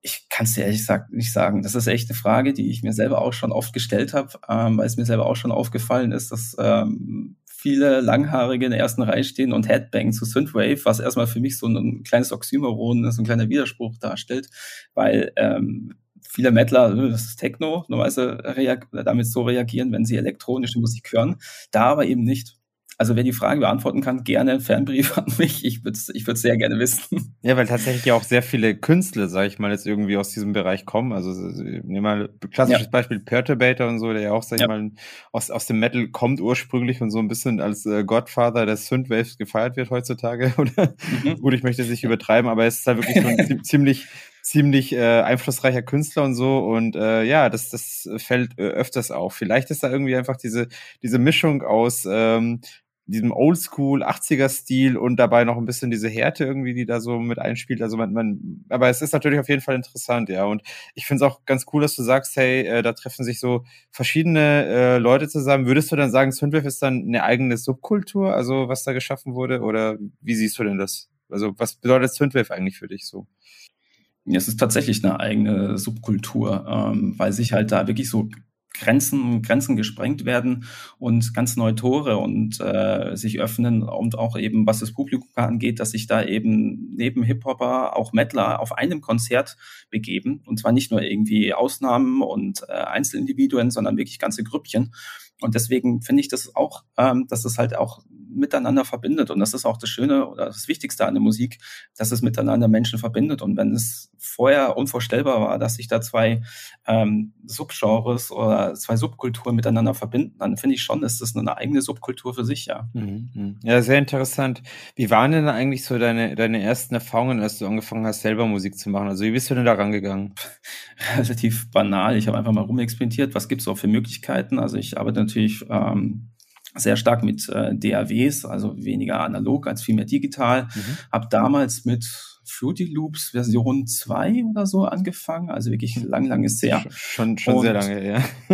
ich kann es dir ehrlich gesagt nicht sagen. Das ist echt eine Frage, die ich mir selber auch schon oft gestellt habe, ähm, weil es mir selber auch schon aufgefallen ist, dass ähm, viele Langhaarige in der ersten Reihe stehen und Headbang zu Synthwave, was erstmal für mich so ein kleines Oxymoron, so ein kleiner Widerspruch darstellt, weil ähm, viele Mettler, äh, das ist Techno, normalerweise damit so reagieren, wenn sie elektronische Musik hören, da aber eben nicht. Also wer die Frage beantworten kann, gerne Fernbrief an mich. Ich würde es ich würd's sehr gerne wissen. Ja, weil tatsächlich ja auch sehr viele Künstler, sage ich mal, jetzt irgendwie aus diesem Bereich kommen. Also nehmen mal klassisches ja. Beispiel Perturbator und so, der ja auch, sag ich ja. mal, aus, aus dem Metal kommt ursprünglich und so ein bisschen als äh, Godfather des Synthwaves gefeiert wird heutzutage. Oder mhm. gut, ich möchte es nicht übertreiben, aber es ist halt wirklich so ein ziemlich ziemlich äh, einflussreicher Künstler und so und äh, ja, das das fällt äh, öfters auf. Vielleicht ist da irgendwie einfach diese diese Mischung aus ähm, diesem Oldschool 80er Stil und dabei noch ein bisschen diese Härte irgendwie, die da so mit einspielt. Also man, man aber es ist natürlich auf jeden Fall interessant, ja. Und ich finde es auch ganz cool, dass du sagst, hey, äh, da treffen sich so verschiedene äh, Leute zusammen. Würdest du dann sagen, Synthwave ist dann eine eigene Subkultur, also was da geschaffen wurde? Oder wie siehst du denn das? Also was bedeutet Synthwave eigentlich für dich so? Es ist tatsächlich eine eigene Subkultur, ähm, weil sich halt da wirklich so Grenzen, Grenzen gesprengt werden und ganz neue Tore und äh, sich öffnen und auch eben, was das Publikum angeht, dass sich da eben neben Hip-Hopper auch Mettler auf einem Konzert begeben und zwar nicht nur irgendwie Ausnahmen und äh, Einzelindividuen, sondern wirklich ganze Grüppchen. Und deswegen finde ich das auch, ähm, dass es halt auch miteinander verbindet. Und das ist auch das Schöne oder das Wichtigste an der Musik, dass es miteinander Menschen verbindet. Und wenn es vorher unvorstellbar war, dass sich da zwei ähm, Subgenres oder zwei Subkulturen miteinander verbinden, dann finde ich schon, ist das eine eigene Subkultur für sich, ja. Mhm, mhm. Ja, sehr interessant. Wie waren denn eigentlich so deine, deine ersten Erfahrungen, als du angefangen hast, selber Musik zu machen? Also wie bist du denn da rangegangen? Relativ banal. Ich habe einfach mal rumexperimentiert. Was gibt es auch für Möglichkeiten? Also ich arbeite natürlich ähm, sehr stark mit äh, DAWs, also weniger analog als vielmehr digital. Mhm. Habe damals mit Fruity Loops Version 2 oder so angefangen, also wirklich lang, lang ist her. Schon, schon sehr lange her.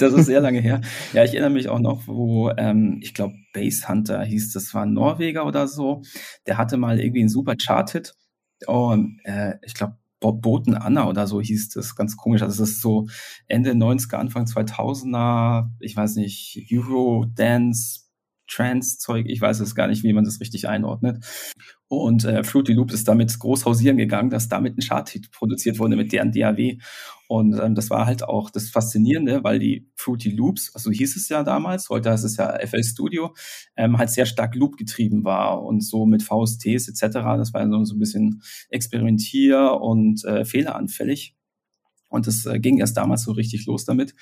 das ist sehr lange her. Ja, ich erinnere mich auch noch, wo, ähm, ich glaube, Base Hunter hieß, das war ein Norweger oder so, der hatte mal irgendwie einen super Chart-Hit und äh, ich glaube, Boten Anna oder so hieß das, ganz komisch. Also das ist so Ende 90er, Anfang 2000er, ich weiß nicht, Euro, Dance, Trance-Zeug, ich weiß es gar nicht, wie man das richtig einordnet. Und äh, Fruity Loops ist damit groß hausieren gegangen, dass damit ein Chart-Hit produziert wurde mit deren DAW. Und ähm, das war halt auch das Faszinierende, weil die Fruity Loops, also hieß es ja damals, heute ist es ja FL Studio, ähm, halt sehr stark Loop getrieben war und so mit VSTs etc. Das war so, so ein bisschen experimentier- und äh, fehleranfällig. Und das äh, ging erst damals so richtig los damit.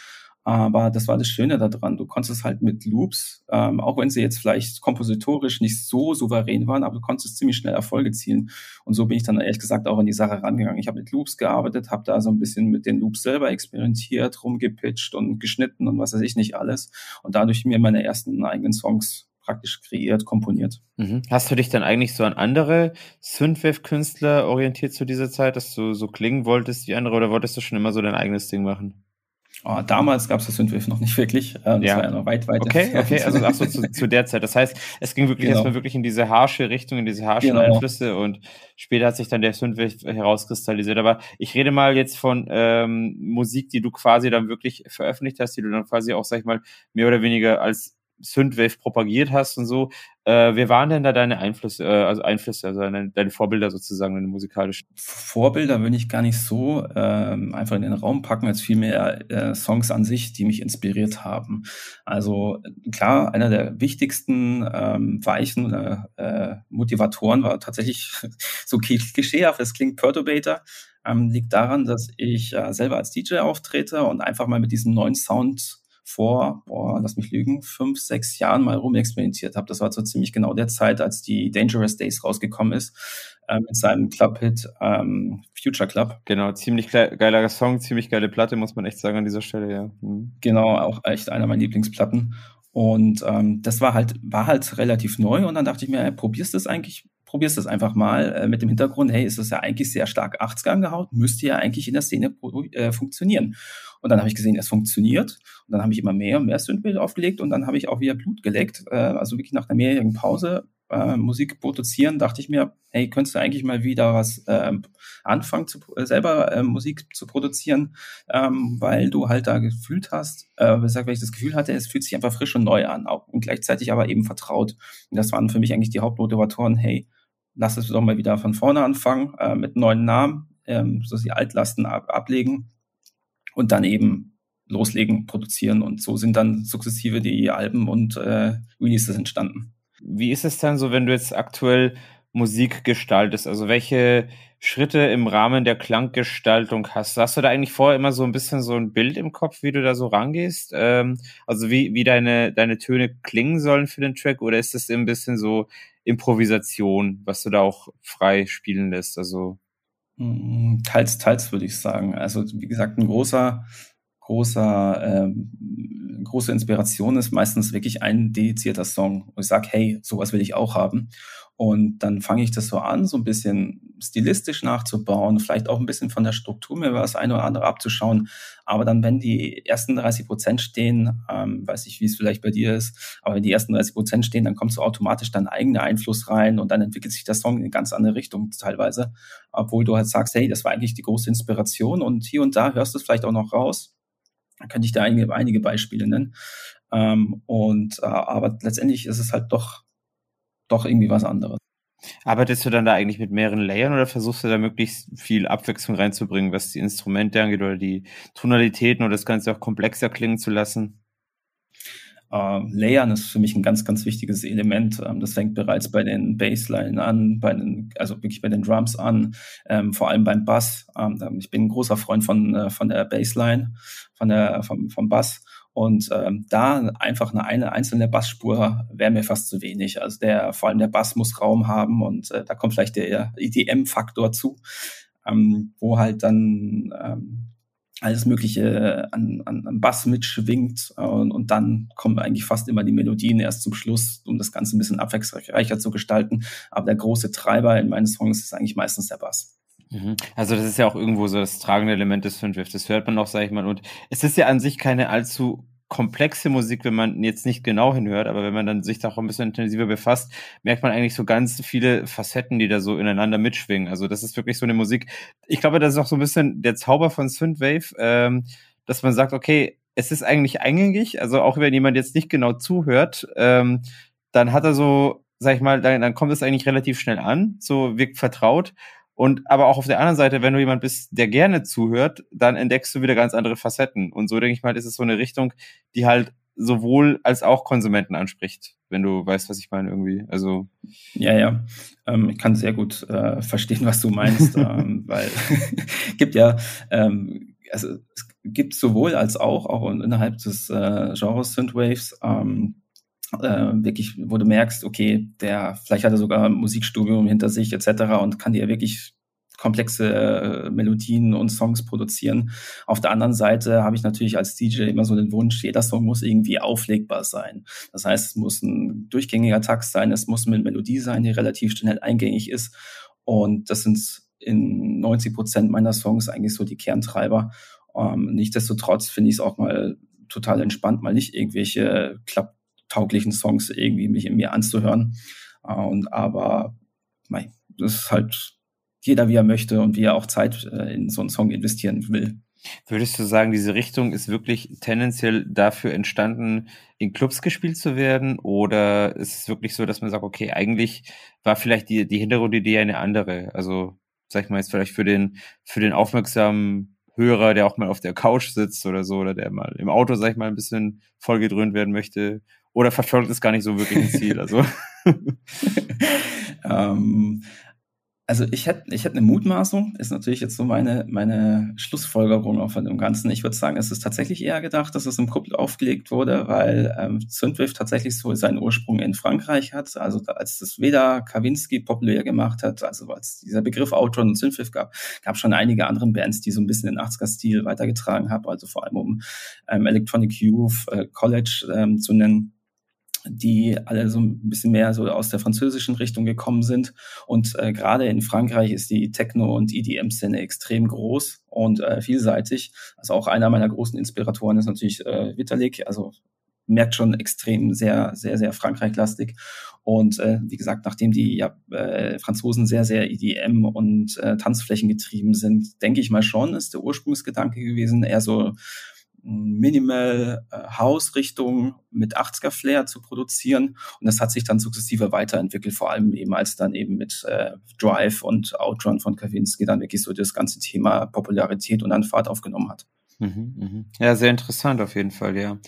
Aber das war das Schöne daran. Du konntest halt mit Loops, ähm, auch wenn sie jetzt vielleicht kompositorisch nicht so souverän waren, aber du konntest ziemlich schnell Erfolge zielen. Und so bin ich dann ehrlich gesagt auch in die Sache rangegangen. Ich habe mit Loops gearbeitet, habe da so ein bisschen mit den Loops selber experimentiert, rumgepitcht und geschnitten und was weiß ich nicht alles. Und dadurch mir meine ersten eigenen Songs praktisch kreiert, komponiert. Mhm. Hast du dich dann eigentlich so an andere Synthwave-Künstler orientiert zu dieser Zeit, dass du so klingen wolltest wie andere oder wolltest du schon immer so dein eigenes Ding machen? Oh, damals gab es das Synthwave noch nicht wirklich. Äh, das ja. war ja noch weit, weit. Okay, okay, also ach so, zu, zu der Zeit. Das heißt, es ging wirklich genau. erstmal wirklich in diese harsche Richtung, in diese harschen genau. Einflüsse und später hat sich dann der Synthwave herauskristallisiert. Aber ich rede mal jetzt von ähm, Musik, die du quasi dann wirklich veröffentlicht hast, die du dann quasi auch, sag ich mal, mehr oder weniger als Synthwave propagiert hast und so. Äh, wer waren denn da deine Einflüsse, äh, also Einflüsse, also deine, deine, Vorbilder sozusagen, deine musikalischen? Vorbilder würde ich gar nicht so ähm, einfach in den Raum packen, als vielmehr äh, Songs an sich, die mich inspiriert haben. Also klar, einer der wichtigsten ähm, Weichen oder äh, Motivatoren war tatsächlich so klischeehaft, es klingt Perturbator, ähm, liegt daran, dass ich äh, selber als DJ auftrete und einfach mal mit diesem neuen Sound vor, boah, lass mich lügen, fünf, sechs Jahren mal rumexperimentiert habe. Das war so ziemlich genau der Zeit, als die Dangerous Days rausgekommen ist, äh, mit seinem Club-Hit ähm, Future Club. Genau, ziemlich geiler Song, ziemlich geile Platte, muss man echt sagen an dieser Stelle, ja. Mhm. Genau, auch echt einer meiner Lieblingsplatten. Und ähm, das war halt, war halt relativ neu und dann dachte ich mir, ey, probierst du das eigentlich probierst das einfach mal äh, mit dem Hintergrund, hey, ist das ja eigentlich sehr stark 80er angehaut, müsste ja eigentlich in der Szene äh, funktionieren. Und dann habe ich gesehen, es funktioniert. Und dann habe ich immer mehr und mehr Synthbild aufgelegt und dann habe ich auch wieder Blut geleckt. Äh, also wirklich nach einer mehrjährigen Pause äh, Musik produzieren, dachte ich mir, hey, könntest du eigentlich mal wieder was äh, anfangen, zu, äh, selber äh, Musik zu produzieren, ähm, weil du halt da gefühlt hast, äh, sag, weil ich das Gefühl hatte, es fühlt sich einfach frisch und neu an auch, und gleichzeitig aber eben vertraut. Und das waren für mich eigentlich die Hauptmotivatoren, hey, lass es doch mal wieder von vorne anfangen, äh, mit neuen Namen, ähm, so die Altlasten ab, ablegen und dann eben loslegen, produzieren. Und so sind dann sukzessive die Alben und äh, Releases entstanden. Wie ist es dann so, wenn du jetzt aktuell Musik gestaltest? Also welche Schritte im Rahmen der Klanggestaltung hast? Hast du da eigentlich vorher immer so ein bisschen so ein Bild im Kopf, wie du da so rangehst? Ähm, also wie, wie deine, deine Töne klingen sollen für den Track? Oder ist es ein bisschen so Improvisation, was du da auch frei spielen lässt? Also teils, teils würde ich sagen. Also wie gesagt, ein großer, großer, ähm, große Inspiration ist meistens wirklich ein dedizierter Song. Und ich sage, hey, sowas will ich auch haben. Und dann fange ich das so an, so ein bisschen stilistisch nachzubauen, vielleicht auch ein bisschen von der Struktur mir was eine oder andere abzuschauen. Aber dann, wenn die ersten 30 Prozent stehen, ähm, weiß ich, wie es vielleicht bei dir ist, aber wenn die ersten 30 Prozent stehen, dann kommst du automatisch deinen eigenen Einfluss rein und dann entwickelt sich der Song in eine ganz andere Richtung teilweise. Obwohl du halt sagst, hey, das war eigentlich die große Inspiration und hier und da hörst du es vielleicht auch noch raus. Da könnte ich da einige, einige Beispiele nennen. Ähm, und äh, aber letztendlich ist es halt doch doch irgendwie was anderes. Arbeitest du dann da eigentlich mit mehreren Layern oder versuchst du da möglichst viel Abwechslung reinzubringen, was die Instrumente angeht oder die Tonalitäten oder das Ganze auch komplexer klingen zu lassen? Äh, Layern ist für mich ein ganz, ganz wichtiges Element. Ähm, das fängt bereits bei den Bassline an, bei den, also wirklich bei den Drums an, ähm, vor allem beim Bass. Ähm, ich bin ein großer Freund von, äh, von der Bassline, von der, vom, vom Bass. Und ähm, da einfach eine, eine einzelne Bassspur wäre mir fast zu wenig. Also der, vor allem der Bass muss Raum haben und äh, da kommt vielleicht der EDM-Faktor zu, ähm, wo halt dann ähm, alles Mögliche an, an, an Bass mitschwingt und, und dann kommen eigentlich fast immer die Melodien erst zum Schluss, um das Ganze ein bisschen abwechslungsreicher zu gestalten. Aber der große Treiber in meinen Songs ist eigentlich meistens der Bass. Mhm. Also das ist ja auch irgendwo so das tragende Element des Synthwave. Das hört man auch, sag ich mal. Und es ist ja an sich keine allzu komplexe Musik, wenn man jetzt nicht genau hinhört, aber wenn man dann sich auch ein bisschen intensiver befasst, merkt man eigentlich so ganz viele Facetten, die da so ineinander mitschwingen. Also das ist wirklich so eine Musik. Ich glaube, das ist auch so ein bisschen der Zauber von Synthwave, ähm, dass man sagt, okay, es ist eigentlich eingängig, also auch wenn jemand jetzt nicht genau zuhört, ähm, dann hat er so, sag ich mal, dann, dann kommt es eigentlich relativ schnell an, so wirkt vertraut und aber auch auf der anderen Seite, wenn du jemand bist, der gerne zuhört, dann entdeckst du wieder ganz andere Facetten. Und so denke ich mal, ist es so eine Richtung, die halt sowohl als auch Konsumenten anspricht, wenn du weißt, was ich meine irgendwie. Also ja, ja, ähm, ich kann sehr gut äh, verstehen, was du meinst, ähm, weil gibt ja ähm, also es gibt sowohl als auch auch innerhalb des äh, Genres Synthwaves ähm, äh, wirklich, wo du merkst, okay, der vielleicht hat er sogar ein Musikstudium hinter sich etc. und kann dir wirklich komplexe äh, Melodien und Songs produzieren. Auf der anderen Seite habe ich natürlich als DJ immer so den Wunsch, jeder Song muss irgendwie auflegbar sein. Das heißt, es muss ein durchgängiger Takt sein, es muss eine Melodie sein, die relativ schnell eingängig ist. Und das sind in 90 Prozent meiner Songs eigentlich so die Kerntreiber. Ähm, nichtsdestotrotz finde ich es auch mal total entspannt, mal nicht irgendwelche Klapp tauglichen Songs irgendwie mich in mir anzuhören. Äh, und aber mei, das ist halt jeder, wie er möchte und wie er auch Zeit äh, in so einen Song investieren will. Würdest du sagen, diese Richtung ist wirklich tendenziell dafür entstanden, in Clubs gespielt zu werden? Oder ist es wirklich so, dass man sagt, okay, eigentlich war vielleicht die, die Hintergrundidee eine andere? Also, sag ich mal jetzt vielleicht für den, für den aufmerksamen Hörer, der auch mal auf der Couch sitzt oder so, oder der mal im Auto, sag ich mal, ein bisschen vollgedröhnt werden möchte, oder verfolgt es gar nicht so wirklich ein Ziel? Also. ähm, also ich hätte ich hätte eine Mutmaßung, ist natürlich jetzt so meine, meine Schlussfolgerung auch von dem Ganzen. Ich würde sagen, es ist tatsächlich eher gedacht, dass es im Kuppel aufgelegt wurde, weil ähm, Zündwiff tatsächlich so seinen Ursprung in Frankreich hat. Also als das Weda Kawinski populär gemacht hat, also als dieser Begriff Outrun und Zündwiff gab, gab schon einige anderen Bands, die so ein bisschen den 80er-Stil weitergetragen haben, also vor allem um ähm, Electronic Youth, äh, College ähm, zu nennen die alle so ein bisschen mehr so aus der französischen Richtung gekommen sind. Und äh, gerade in Frankreich ist die Techno- und EDM-Szene extrem groß und äh, vielseitig. Also auch einer meiner großen Inspiratoren ist natürlich äh, Vitalik, also merkt schon extrem sehr, sehr, sehr Frankreich-lastig. Und äh, wie gesagt, nachdem die ja, äh, Franzosen sehr, sehr EDM und äh, Tanzflächen getrieben sind, denke ich mal schon, ist der Ursprungsgedanke gewesen, eher so Minimal äh, House Richtung mit 80er Flair zu produzieren und das hat sich dann sukzessive weiterentwickelt, vor allem eben als dann eben mit äh, Drive und Outrun von Kavinsky dann wirklich so das ganze Thema Popularität und dann Fahrt aufgenommen hat. Mhm, mhm. Ja, sehr interessant auf jeden Fall, ja.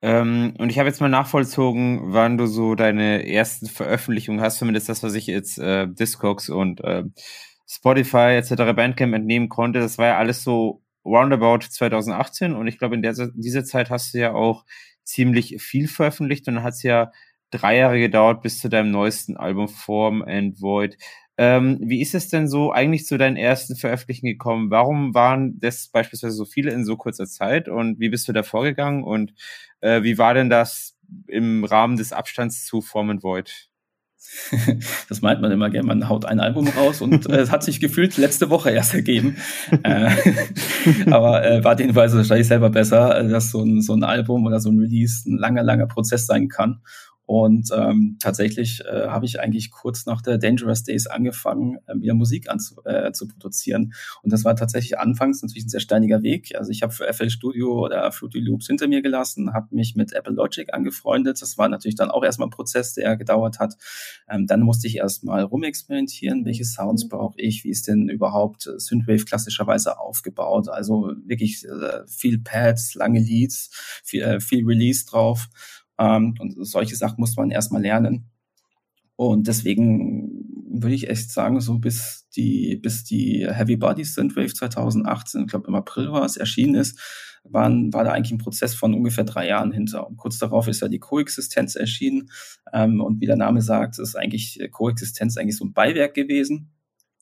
Ähm, und ich habe jetzt mal nachvollzogen, wann du so deine ersten Veröffentlichungen hast, zumindest das, was ich jetzt äh, Discogs und äh, Spotify etc. Bandcamp entnehmen konnte. Das war ja alles so roundabout 2018 und ich glaube, in der, dieser Zeit hast du ja auch ziemlich viel veröffentlicht und dann hat es ja drei Jahre gedauert bis zu deinem neuesten Album Form and Void. Ähm, wie ist es denn so eigentlich zu deinen ersten Veröffentlichungen gekommen? Warum waren das beispielsweise so viele in so kurzer Zeit und wie bist du da vorgegangen und äh, wie war denn das im Rahmen des Abstands zu Form and Void? Das meint man immer gerne, man haut ein Album raus und äh, es hat sich gefühlt letzte Woche erst ergeben. äh, aber äh, war den Weise wahrscheinlich selber besser, äh, dass so ein, so ein Album oder so ein Release ein langer, langer Prozess sein kann. Und ähm, tatsächlich äh, habe ich eigentlich kurz nach der Dangerous Days angefangen, äh, wieder Musik anzu, äh, zu produzieren. Und das war tatsächlich anfangs natürlich ein sehr steiniger Weg. Also ich habe für FL Studio oder Fruity Loops hinter mir gelassen, habe mich mit Apple Logic angefreundet. Das war natürlich dann auch erstmal ein Prozess, der gedauert hat. Ähm, dann musste ich erstmal rumexperimentieren, welche Sounds brauche ich, wie ist denn überhaupt Synthwave klassischerweise aufgebaut. Also wirklich äh, viel Pads, lange Leads, viel, äh, viel Release drauf. Ähm, und solche Sachen muss man erstmal lernen. Und deswegen würde ich echt sagen, so bis die, bis die Heavy Body Synthwave 2018, ich glaube im April war es, erschienen ist, waren, war da eigentlich ein Prozess von ungefähr drei Jahren hinter. Und kurz darauf ist ja die Koexistenz erschienen. Ähm, und wie der Name sagt, ist eigentlich Koexistenz eigentlich so ein Beiwerk gewesen.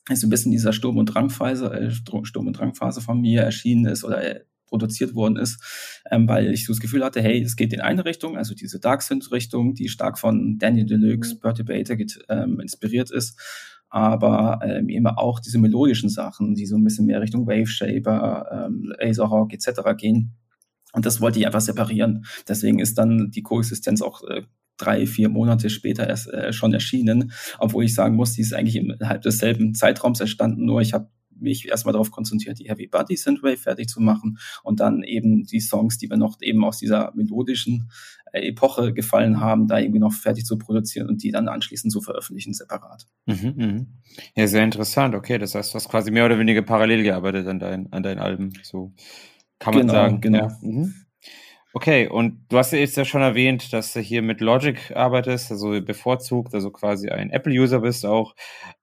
Ist ein bisschen dieser Sturm- und Drangphase, äh, Sturm- und Drangphase von mir erschienen ist oder äh, produziert worden ist, ähm, weil ich so das Gefühl hatte, hey, es geht in eine Richtung, also diese Dark Synth-Richtung, die stark von Daniel Deluxe, Perturbator ähm, inspiriert ist, aber ähm, eben auch diese melodischen Sachen, die so ein bisschen mehr Richtung Wave Shaper, ähm, Laserhawk etc. gehen. Und das wollte ich einfach separieren. Deswegen ist dann die Koexistenz auch äh, drei, vier Monate später erst äh, schon erschienen, obwohl ich sagen muss, die ist eigentlich innerhalb desselben Zeitraums entstanden, nur ich habe mich erstmal darauf konzentriert, die Heavy Body Synthwave fertig zu machen und dann eben die Songs, die wir noch eben aus dieser melodischen äh, Epoche gefallen haben, da irgendwie noch fertig zu produzieren und die dann anschließend zu veröffentlichen separat. Mhm, mh. Ja, sehr interessant. Okay, das heißt, du hast quasi mehr oder weniger parallel gearbeitet an, dein, an deinen Alben. So kann man genau, sagen. Genau. Ja. Mhm. Okay, und du hast ja jetzt ja schon erwähnt, dass du hier mit Logic arbeitest, also bevorzugt, also quasi ein Apple-User bist auch.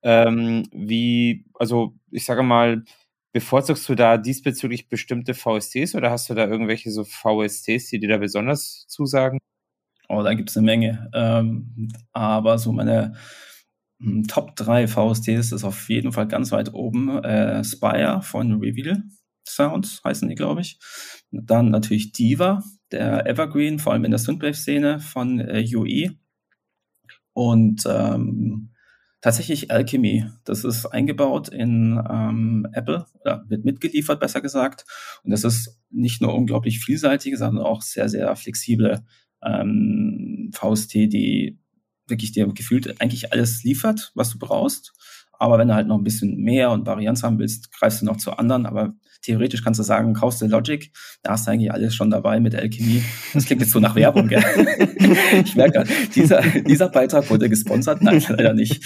Ähm, wie, also ich sage mal, bevorzugst du da diesbezüglich bestimmte VSTs oder hast du da irgendwelche so VSTs, die dir da besonders zusagen? Oh, da gibt es eine Menge. Ähm, aber so meine hm, Top 3 VSTs ist auf jeden Fall ganz weit oben. Äh, Spire von Reveal Sounds heißen die, glaube ich. Dann natürlich Diva, der Evergreen, vor allem in der Synthwave-Szene von äh, UE. Und ähm, tatsächlich Alchemy. Das ist eingebaut in ähm, Apple oder wird mitgeliefert, besser gesagt. Und das ist nicht nur unglaublich vielseitig, sondern auch sehr, sehr flexible ähm, VST, die wirklich dir gefühlt eigentlich alles liefert, was du brauchst. Aber wenn du halt noch ein bisschen mehr und Varianz haben willst, greifst du noch zu anderen. Aber theoretisch kannst du sagen, kaufst du Logic, da hast du eigentlich alles schon dabei mit Alchemy. Das klingt jetzt so nach Werbung, gell? ich merke dieser, dieser Beitrag wurde gesponsert. Nein, leider nicht.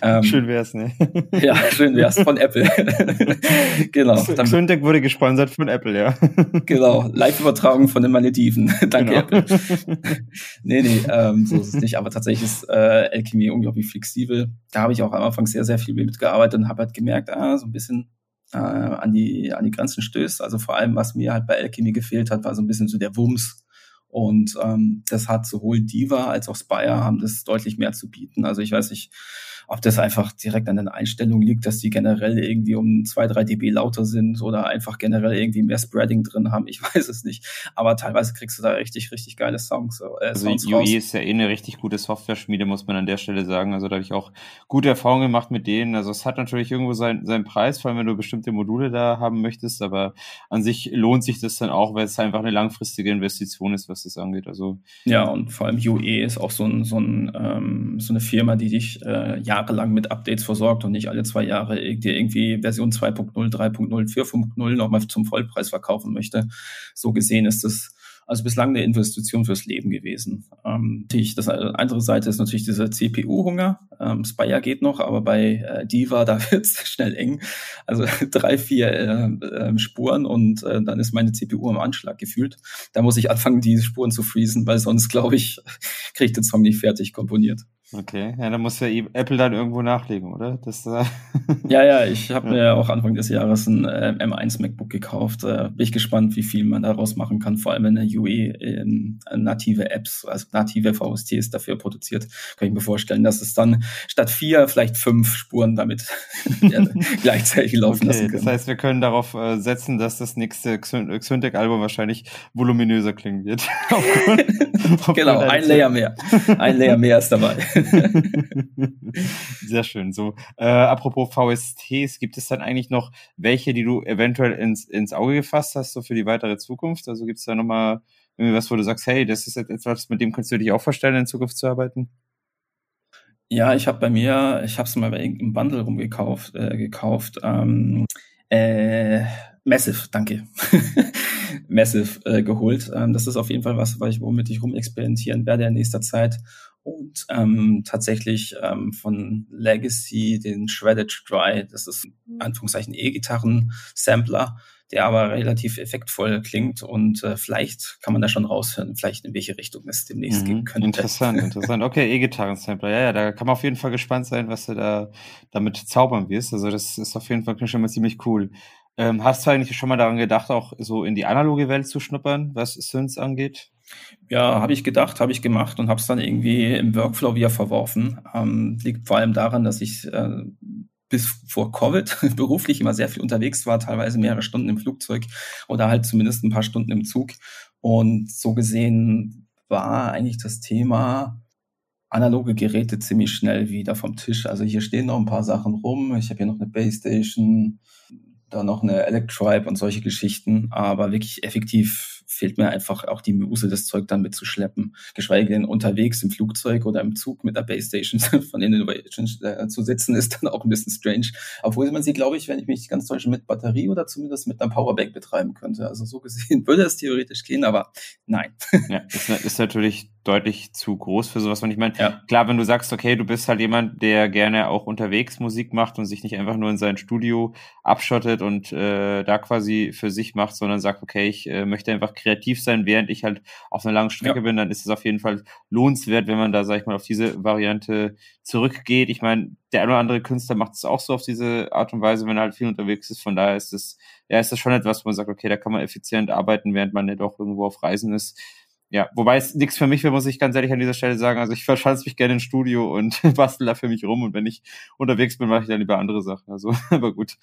Ähm, schön wär's, ne? ja, schön wär's von Apple. genau. Dann, Xundec wurde gesponsert von Apple, ja. genau. Live-Übertragung von den Malediven. Danke, genau. Apple. nee, nee, ähm, so ist es nicht. Aber tatsächlich ist äh, Alchemy unglaublich flexibel. Da habe ich auch am Anfang sehr, sehr viel mitgearbeitet und habe halt gemerkt, ah, so ein bisschen äh, an, die, an die Grenzen stößt. Also vor allem, was mir halt bei Alchemy gefehlt hat, war so ein bisschen so der Wumms. Und ähm, das hat sowohl Diva als auch Spire haben das deutlich mehr zu bieten. Also ich weiß nicht, ob das einfach direkt an den Einstellungen liegt, dass die generell irgendwie um zwei, drei dB lauter sind oder einfach generell irgendwie mehr Spreading drin haben. Ich weiß es nicht. Aber teilweise kriegst du da richtig, richtig geile Songs. Äh, also Sounds UE raus. ist ja eh eine richtig gute Software-Schmiede, muss man an der Stelle sagen. Also da habe ich auch gute Erfahrungen gemacht mit denen. Also es hat natürlich irgendwo seinen, seinen Preis, vor allem wenn du bestimmte Module da haben möchtest, aber an sich lohnt sich das dann auch, weil es einfach eine langfristige Investition ist, was das angeht. Also ja, und vor allem UE ist auch so, ein, so, ein, ähm, so eine Firma, die dich äh, ja jahrelang mit Updates versorgt und nicht alle zwei Jahre dir irgendwie Version 2.0, 3.0, 4.0 nochmal zum Vollpreis verkaufen möchte. So gesehen ist es also bislang eine Investition fürs Leben gewesen. Ähm, das andere Seite ist natürlich dieser CPU-Hunger. Ähm, Spire geht noch, aber bei äh, Diva, da wird es schnell eng. Also drei, vier äh, äh, Spuren und äh, dann ist meine CPU am Anschlag gefühlt. Da muss ich anfangen, die Spuren zu freezen, weil sonst, glaube ich, kriege ich den Song nicht fertig komponiert. Okay, ja, dann muss ja Apple dann irgendwo nachlegen, oder? Das, äh ja, ja, ich habe mir ja auch Anfang des Jahres ein äh, M1 MacBook gekauft. Äh, bin ich gespannt, wie viel man daraus machen kann, vor allem wenn der UE in, in native Apps, also native VSTs dafür produziert. Kann ich mir vorstellen, dass es dann statt vier vielleicht fünf Spuren damit gleichzeitig laufen okay, lassen kann. Das heißt, wir können darauf äh, setzen, dass das nächste Xyntec-Album wahrscheinlich voluminöser klingen wird. genau, ein Layer mehr. Ein Layer mehr ist dabei. Sehr schön. So, äh, apropos VSTs, gibt es dann eigentlich noch welche, die du eventuell ins, ins Auge gefasst hast, so für die weitere Zukunft? Also gibt es da nochmal irgendwie was, wo du sagst, hey, das ist etwas, mit dem kannst du dich auch vorstellen, in Zukunft zu arbeiten? Ja, ich habe bei mir, ich habe es mal bei irgendeinem Bundle rumgekauft, äh, gekauft. Ähm, äh, Massive, danke. Massive äh, geholt. Ähm, das ist auf jeden Fall was, womit ich rumexperimentieren werde in nächster Zeit. Und ähm, tatsächlich ähm, von Legacy den Shredded Dry, das ist mhm. Anführungszeichen E-Gitarren-Sampler, der aber relativ effektvoll klingt und äh, vielleicht kann man da schon raushören, vielleicht in welche Richtung es demnächst mhm, gehen könnte. Interessant, interessant. Okay, E-Gitarren-Sampler, ja, ja, da kann man auf jeden Fall gespannt sein, was du da damit zaubern wirst. Also das ist auf jeden Fall schon mal ziemlich cool. Ähm, hast du eigentlich schon mal daran gedacht, auch so in die analoge Welt zu schnuppern, was Synths angeht? Ja, habe ich gedacht, habe ich gemacht und habe es dann irgendwie im Workflow wieder verworfen. Ähm, liegt vor allem daran, dass ich äh, bis vor Covid beruflich immer sehr viel unterwegs war, teilweise mehrere Stunden im Flugzeug oder halt zumindest ein paar Stunden im Zug. Und so gesehen war eigentlich das Thema analoge Geräte ziemlich schnell wieder vom Tisch. Also hier stehen noch ein paar Sachen rum. Ich habe hier noch eine Baystation, da noch eine Electribe und solche Geschichten, aber wirklich effektiv fehlt mir einfach auch die Muse, das Zeug dann mitzuschleppen. Geschweige denn unterwegs im Flugzeug oder im Zug mit der Base Station von Innovation äh, zu sitzen, ist dann auch ein bisschen strange. Obwohl man sie, glaube ich, wenn ich mich ganz täusche, mit Batterie oder zumindest mit einem Powerbank betreiben könnte. Also so gesehen würde es theoretisch gehen, aber nein. Ja, ist, ist natürlich deutlich zu groß für sowas. Und ich meine, ja. klar, wenn du sagst, okay, du bist halt jemand, der gerne auch unterwegs Musik macht und sich nicht einfach nur in sein Studio abschottet und äh, da quasi für sich macht, sondern sagt, okay, ich äh, möchte einfach kreativ sein, während ich halt auf einer langen Strecke ja. bin, dann ist es auf jeden Fall lohnenswert, wenn man da, sag ich mal, auf diese Variante zurückgeht. Ich meine, der eine oder andere Künstler macht es auch so auf diese Art und Weise, wenn er halt viel unterwegs ist. Von daher ist es, ja, ist das schon etwas, wo man sagt, okay, da kann man effizient arbeiten, während man ja doch irgendwo auf Reisen ist ja, wobei es nichts für mich wäre, muss ich ganz ehrlich an dieser Stelle sagen. Also ich verschanze mich gerne ins Studio und bastel da für mich rum und wenn ich unterwegs bin, mache ich dann lieber andere Sachen. Also, aber gut.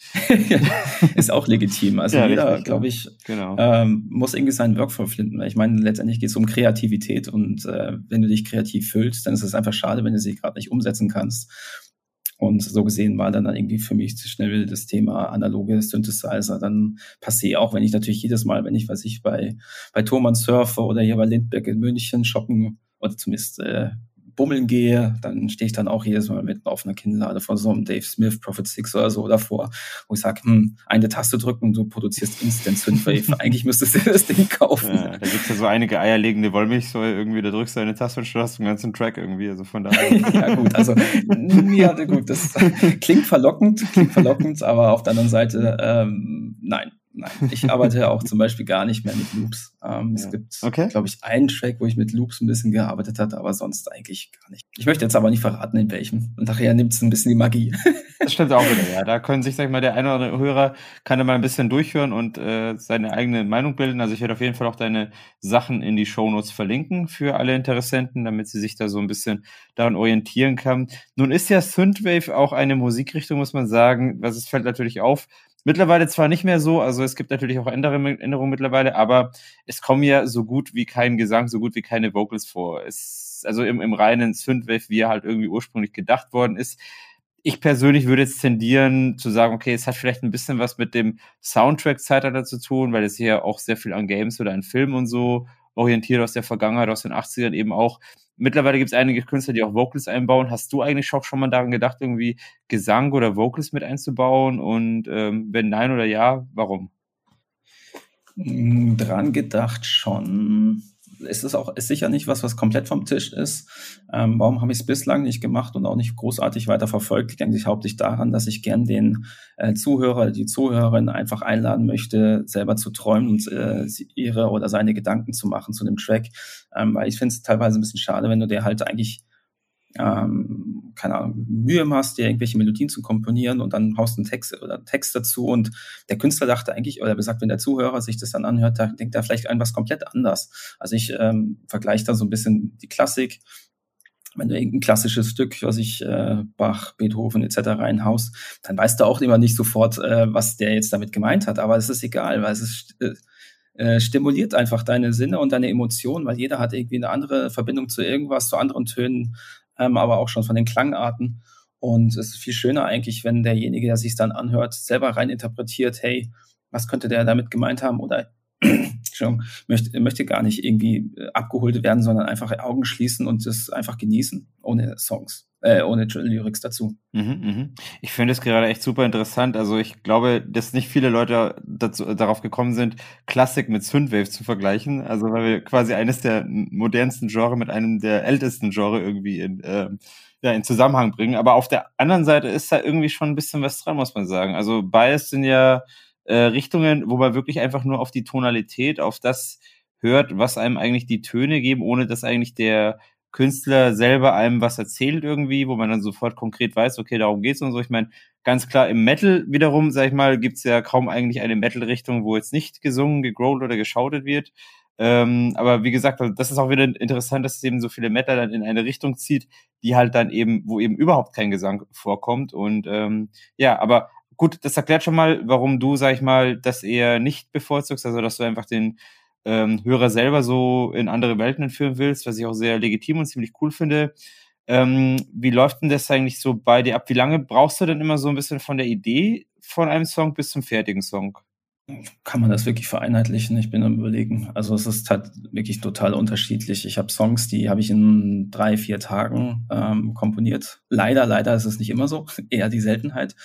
ist auch legitim. Also ja, jeder, glaube ich, genau. ähm, muss irgendwie seinen Workflow finden. Ich meine, letztendlich geht es um Kreativität und äh, wenn du dich kreativ fühlst, dann ist es einfach schade, wenn du sie gerade nicht umsetzen kannst. Und so gesehen war dann, dann irgendwie für mich zu schnell das Thema analoge Synthesizer. Dann passé, auch wenn ich natürlich jedes Mal, wenn ich, was ich bei, bei Thomann surfe oder hier bei Lindbergh in München shoppen oder zumindest äh, bummeln gehe, dann stehe ich dann auch jedes Mal mit auf einer Kinnlade vor so einem Dave Smith Prophet 6 oder so davor, wo ich sage, hm, eine Taste drücken und du produzierst Instant Synthwave. Eigentlich müsstest du das Ding kaufen. Ja, da gibt's ja so einige eierlegende Wollmilchsäure irgendwie, da drückst du eine Taste und du hast einen ganzen Track irgendwie, also von daher. ja gut, also ja gut, das klingt verlockend, klingt verlockend, aber auf der anderen Seite ähm, nein, Nein, ich arbeite auch zum Beispiel gar nicht mehr mit Loops. Ähm, ja. Es gibt, okay. glaube ich, einen Track, wo ich mit Loops ein bisschen gearbeitet hatte, aber sonst eigentlich gar nicht. Ich möchte jetzt aber nicht verraten, in welchem. Und nachher nimmt es ein bisschen die Magie. Das stimmt auch wieder, ja. Da können sich, sag ich mal, der eine oder andere Hörer kann da mal ein bisschen durchhören und äh, seine eigene Meinung bilden. Also ich werde auf jeden Fall auch deine Sachen in die Shownotes verlinken für alle Interessenten, damit sie sich da so ein bisschen daran orientieren kann. Nun ist ja Synthwave auch eine Musikrichtung, muss man sagen. Was es fällt natürlich auf, Mittlerweile zwar nicht mehr so, also es gibt natürlich auch Änderungen mittlerweile, aber es kommen ja so gut wie kein Gesang, so gut wie keine Vocals vor. Es, also im, im reinen Synthwave, wie er halt irgendwie ursprünglich gedacht worden ist. Ich persönlich würde jetzt tendieren zu sagen, okay, es hat vielleicht ein bisschen was mit dem Soundtrack-Zeitalter zu tun, weil es hier auch sehr viel an Games oder an Filmen und so orientiert aus der Vergangenheit, aus den 80ern eben auch Mittlerweile gibt es einige Künstler, die auch Vocals einbauen. Hast du eigentlich auch schon mal daran gedacht, irgendwie Gesang oder Vocals mit einzubauen? Und ähm, wenn nein oder ja, warum? Hm, dran gedacht schon ist es auch ist sicher nicht was, was komplett vom Tisch ist. Ähm, warum habe ich es bislang nicht gemacht und auch nicht großartig weiter verfolgt? Liegt eigentlich hauptsächlich daran, dass ich gern den äh, Zuhörer, die Zuhörerin einfach einladen möchte, selber zu träumen und äh, ihre oder seine Gedanken zu machen zu dem Track. Ähm, weil ich finde es teilweise ein bisschen schade, wenn du dir halt eigentlich ähm, keine Ahnung, Mühe machst, dir irgendwelche Melodien zu komponieren und dann haust du einen Text oder einen Text dazu und der Künstler dachte eigentlich, oder besagt, wenn der Zuhörer sich das dann anhört, da denkt er vielleicht an was komplett anders. Also ich ähm, vergleiche da so ein bisschen die Klassik, wenn du irgendein klassisches Stück, was ich äh, Bach, Beethoven etc. reinhaust, dann weißt du auch immer nicht sofort, äh, was der jetzt damit gemeint hat. Aber es ist egal, weil es ist, äh, äh, stimuliert einfach deine Sinne und deine Emotionen, weil jeder hat irgendwie eine andere Verbindung zu irgendwas, zu anderen Tönen, ähm, aber auch schon von den Klangarten. Und es ist viel schöner eigentlich, wenn derjenige, der sich dann anhört, selber rein interpretiert, hey, was könnte der damit gemeint haben oder möchte, möchte gar nicht irgendwie äh, abgeholt werden, sondern einfach Augen schließen und es einfach genießen, ohne Songs. Äh, ohne Lyrics dazu. Mhm, mhm. Ich finde es gerade echt super interessant. Also ich glaube, dass nicht viele Leute dazu, darauf gekommen sind, Klassik mit Synthwave zu vergleichen. Also weil wir quasi eines der modernsten Genre mit einem der ältesten Genre irgendwie in, äh, ja, in Zusammenhang bringen. Aber auf der anderen Seite ist da irgendwie schon ein bisschen was dran, muss man sagen. Also beides sind ja äh, Richtungen, wo man wirklich einfach nur auf die Tonalität, auf das hört, was einem eigentlich die Töne geben, ohne dass eigentlich der Künstler selber einem was erzählt irgendwie, wo man dann sofort konkret weiß, okay, darum geht's und so. Ich meine, ganz klar im Metal wiederum, sag ich mal, gibt's ja kaum eigentlich eine Metal-Richtung, wo jetzt nicht gesungen, gegrollt oder geschautet wird. Ähm, aber wie gesagt, also das ist auch wieder interessant, dass es eben so viele Metal dann in eine Richtung zieht, die halt dann eben, wo eben überhaupt kein Gesang vorkommt. Und ähm, ja, aber gut, das erklärt schon mal, warum du, sag ich mal, das eher nicht bevorzugst, also dass du einfach den ähm, Hörer selber so in andere Welten entführen willst, was ich auch sehr legitim und ziemlich cool finde. Ähm, wie läuft denn das eigentlich so bei dir ab? Wie lange brauchst du denn immer so ein bisschen von der Idee von einem Song bis zum fertigen Song? Kann man das wirklich vereinheitlichen? Ich bin am überlegen. Also es ist halt wirklich total unterschiedlich. Ich habe Songs, die habe ich in drei, vier Tagen ähm, komponiert. Leider, leider ist es nicht immer so, eher die Seltenheit.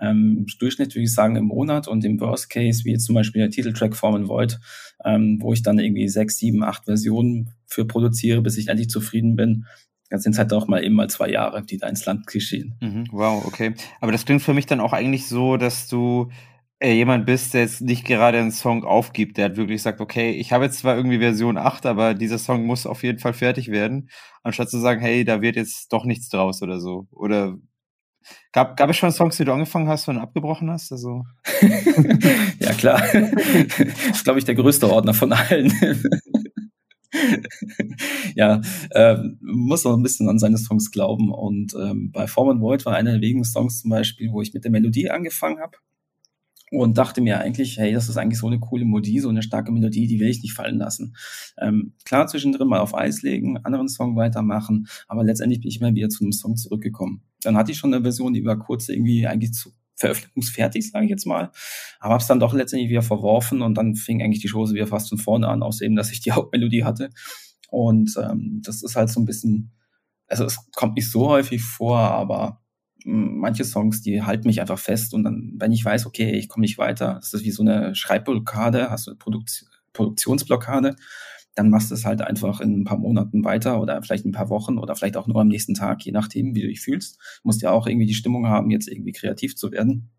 Ähm, Durchschnitt würde ich sagen im Monat und im Worst Case, wie jetzt zum Beispiel der Titeltrack Form and Void, ähm, wo ich dann irgendwie sechs, sieben, acht Versionen für produziere, bis ich endlich zufrieden bin. Das sind halt auch mal eben mal zwei Jahre, die da ins Land geschehen. Mhm, wow, okay. Aber das klingt für mich dann auch eigentlich so, dass du jemand bist, der jetzt nicht gerade einen Song aufgibt, der hat wirklich sagt, okay, ich habe jetzt zwar irgendwie Version 8, aber dieser Song muss auf jeden Fall fertig werden, anstatt zu sagen, hey, da wird jetzt doch nichts draus oder so. Oder gab, gab es schon Songs, die du angefangen hast und abgebrochen hast? Also ja, klar. das ist, glaube ich, der größte Ordner von allen. ja, ähm, muss auch ein bisschen an seine Songs glauben. Und ähm, bei Form and Void war einer der wenigen Songs zum Beispiel, wo ich mit der Melodie angefangen habe und dachte mir eigentlich, hey, das ist eigentlich so eine coole Melodie, so eine starke Melodie, die will ich nicht fallen lassen. Ähm, klar, zwischendrin mal auf Eis legen, anderen Song weitermachen, aber letztendlich bin ich mal wieder zu einem Song zurückgekommen. Dann hatte ich schon eine Version, die war kurz irgendwie eigentlich zu veröffentlichungsfertig, sage ich jetzt mal, aber habe es dann doch letztendlich wieder verworfen und dann fing eigentlich die Chose wieder fast von vorne an, aus eben, dass ich die Hauptmelodie hatte. Und ähm, das ist halt so ein bisschen, also es kommt nicht so häufig vor, aber manche Songs, die halten mich einfach fest und dann, wenn ich weiß, okay, ich komme nicht weiter, das ist wie so eine Schreibblockade, hast du eine Produk Produktionsblockade, dann machst du es halt einfach in ein paar Monaten weiter oder vielleicht ein paar Wochen oder vielleicht auch nur am nächsten Tag, je nachdem, wie du dich fühlst. Du musst ja auch irgendwie die Stimmung haben, jetzt irgendwie kreativ zu werden.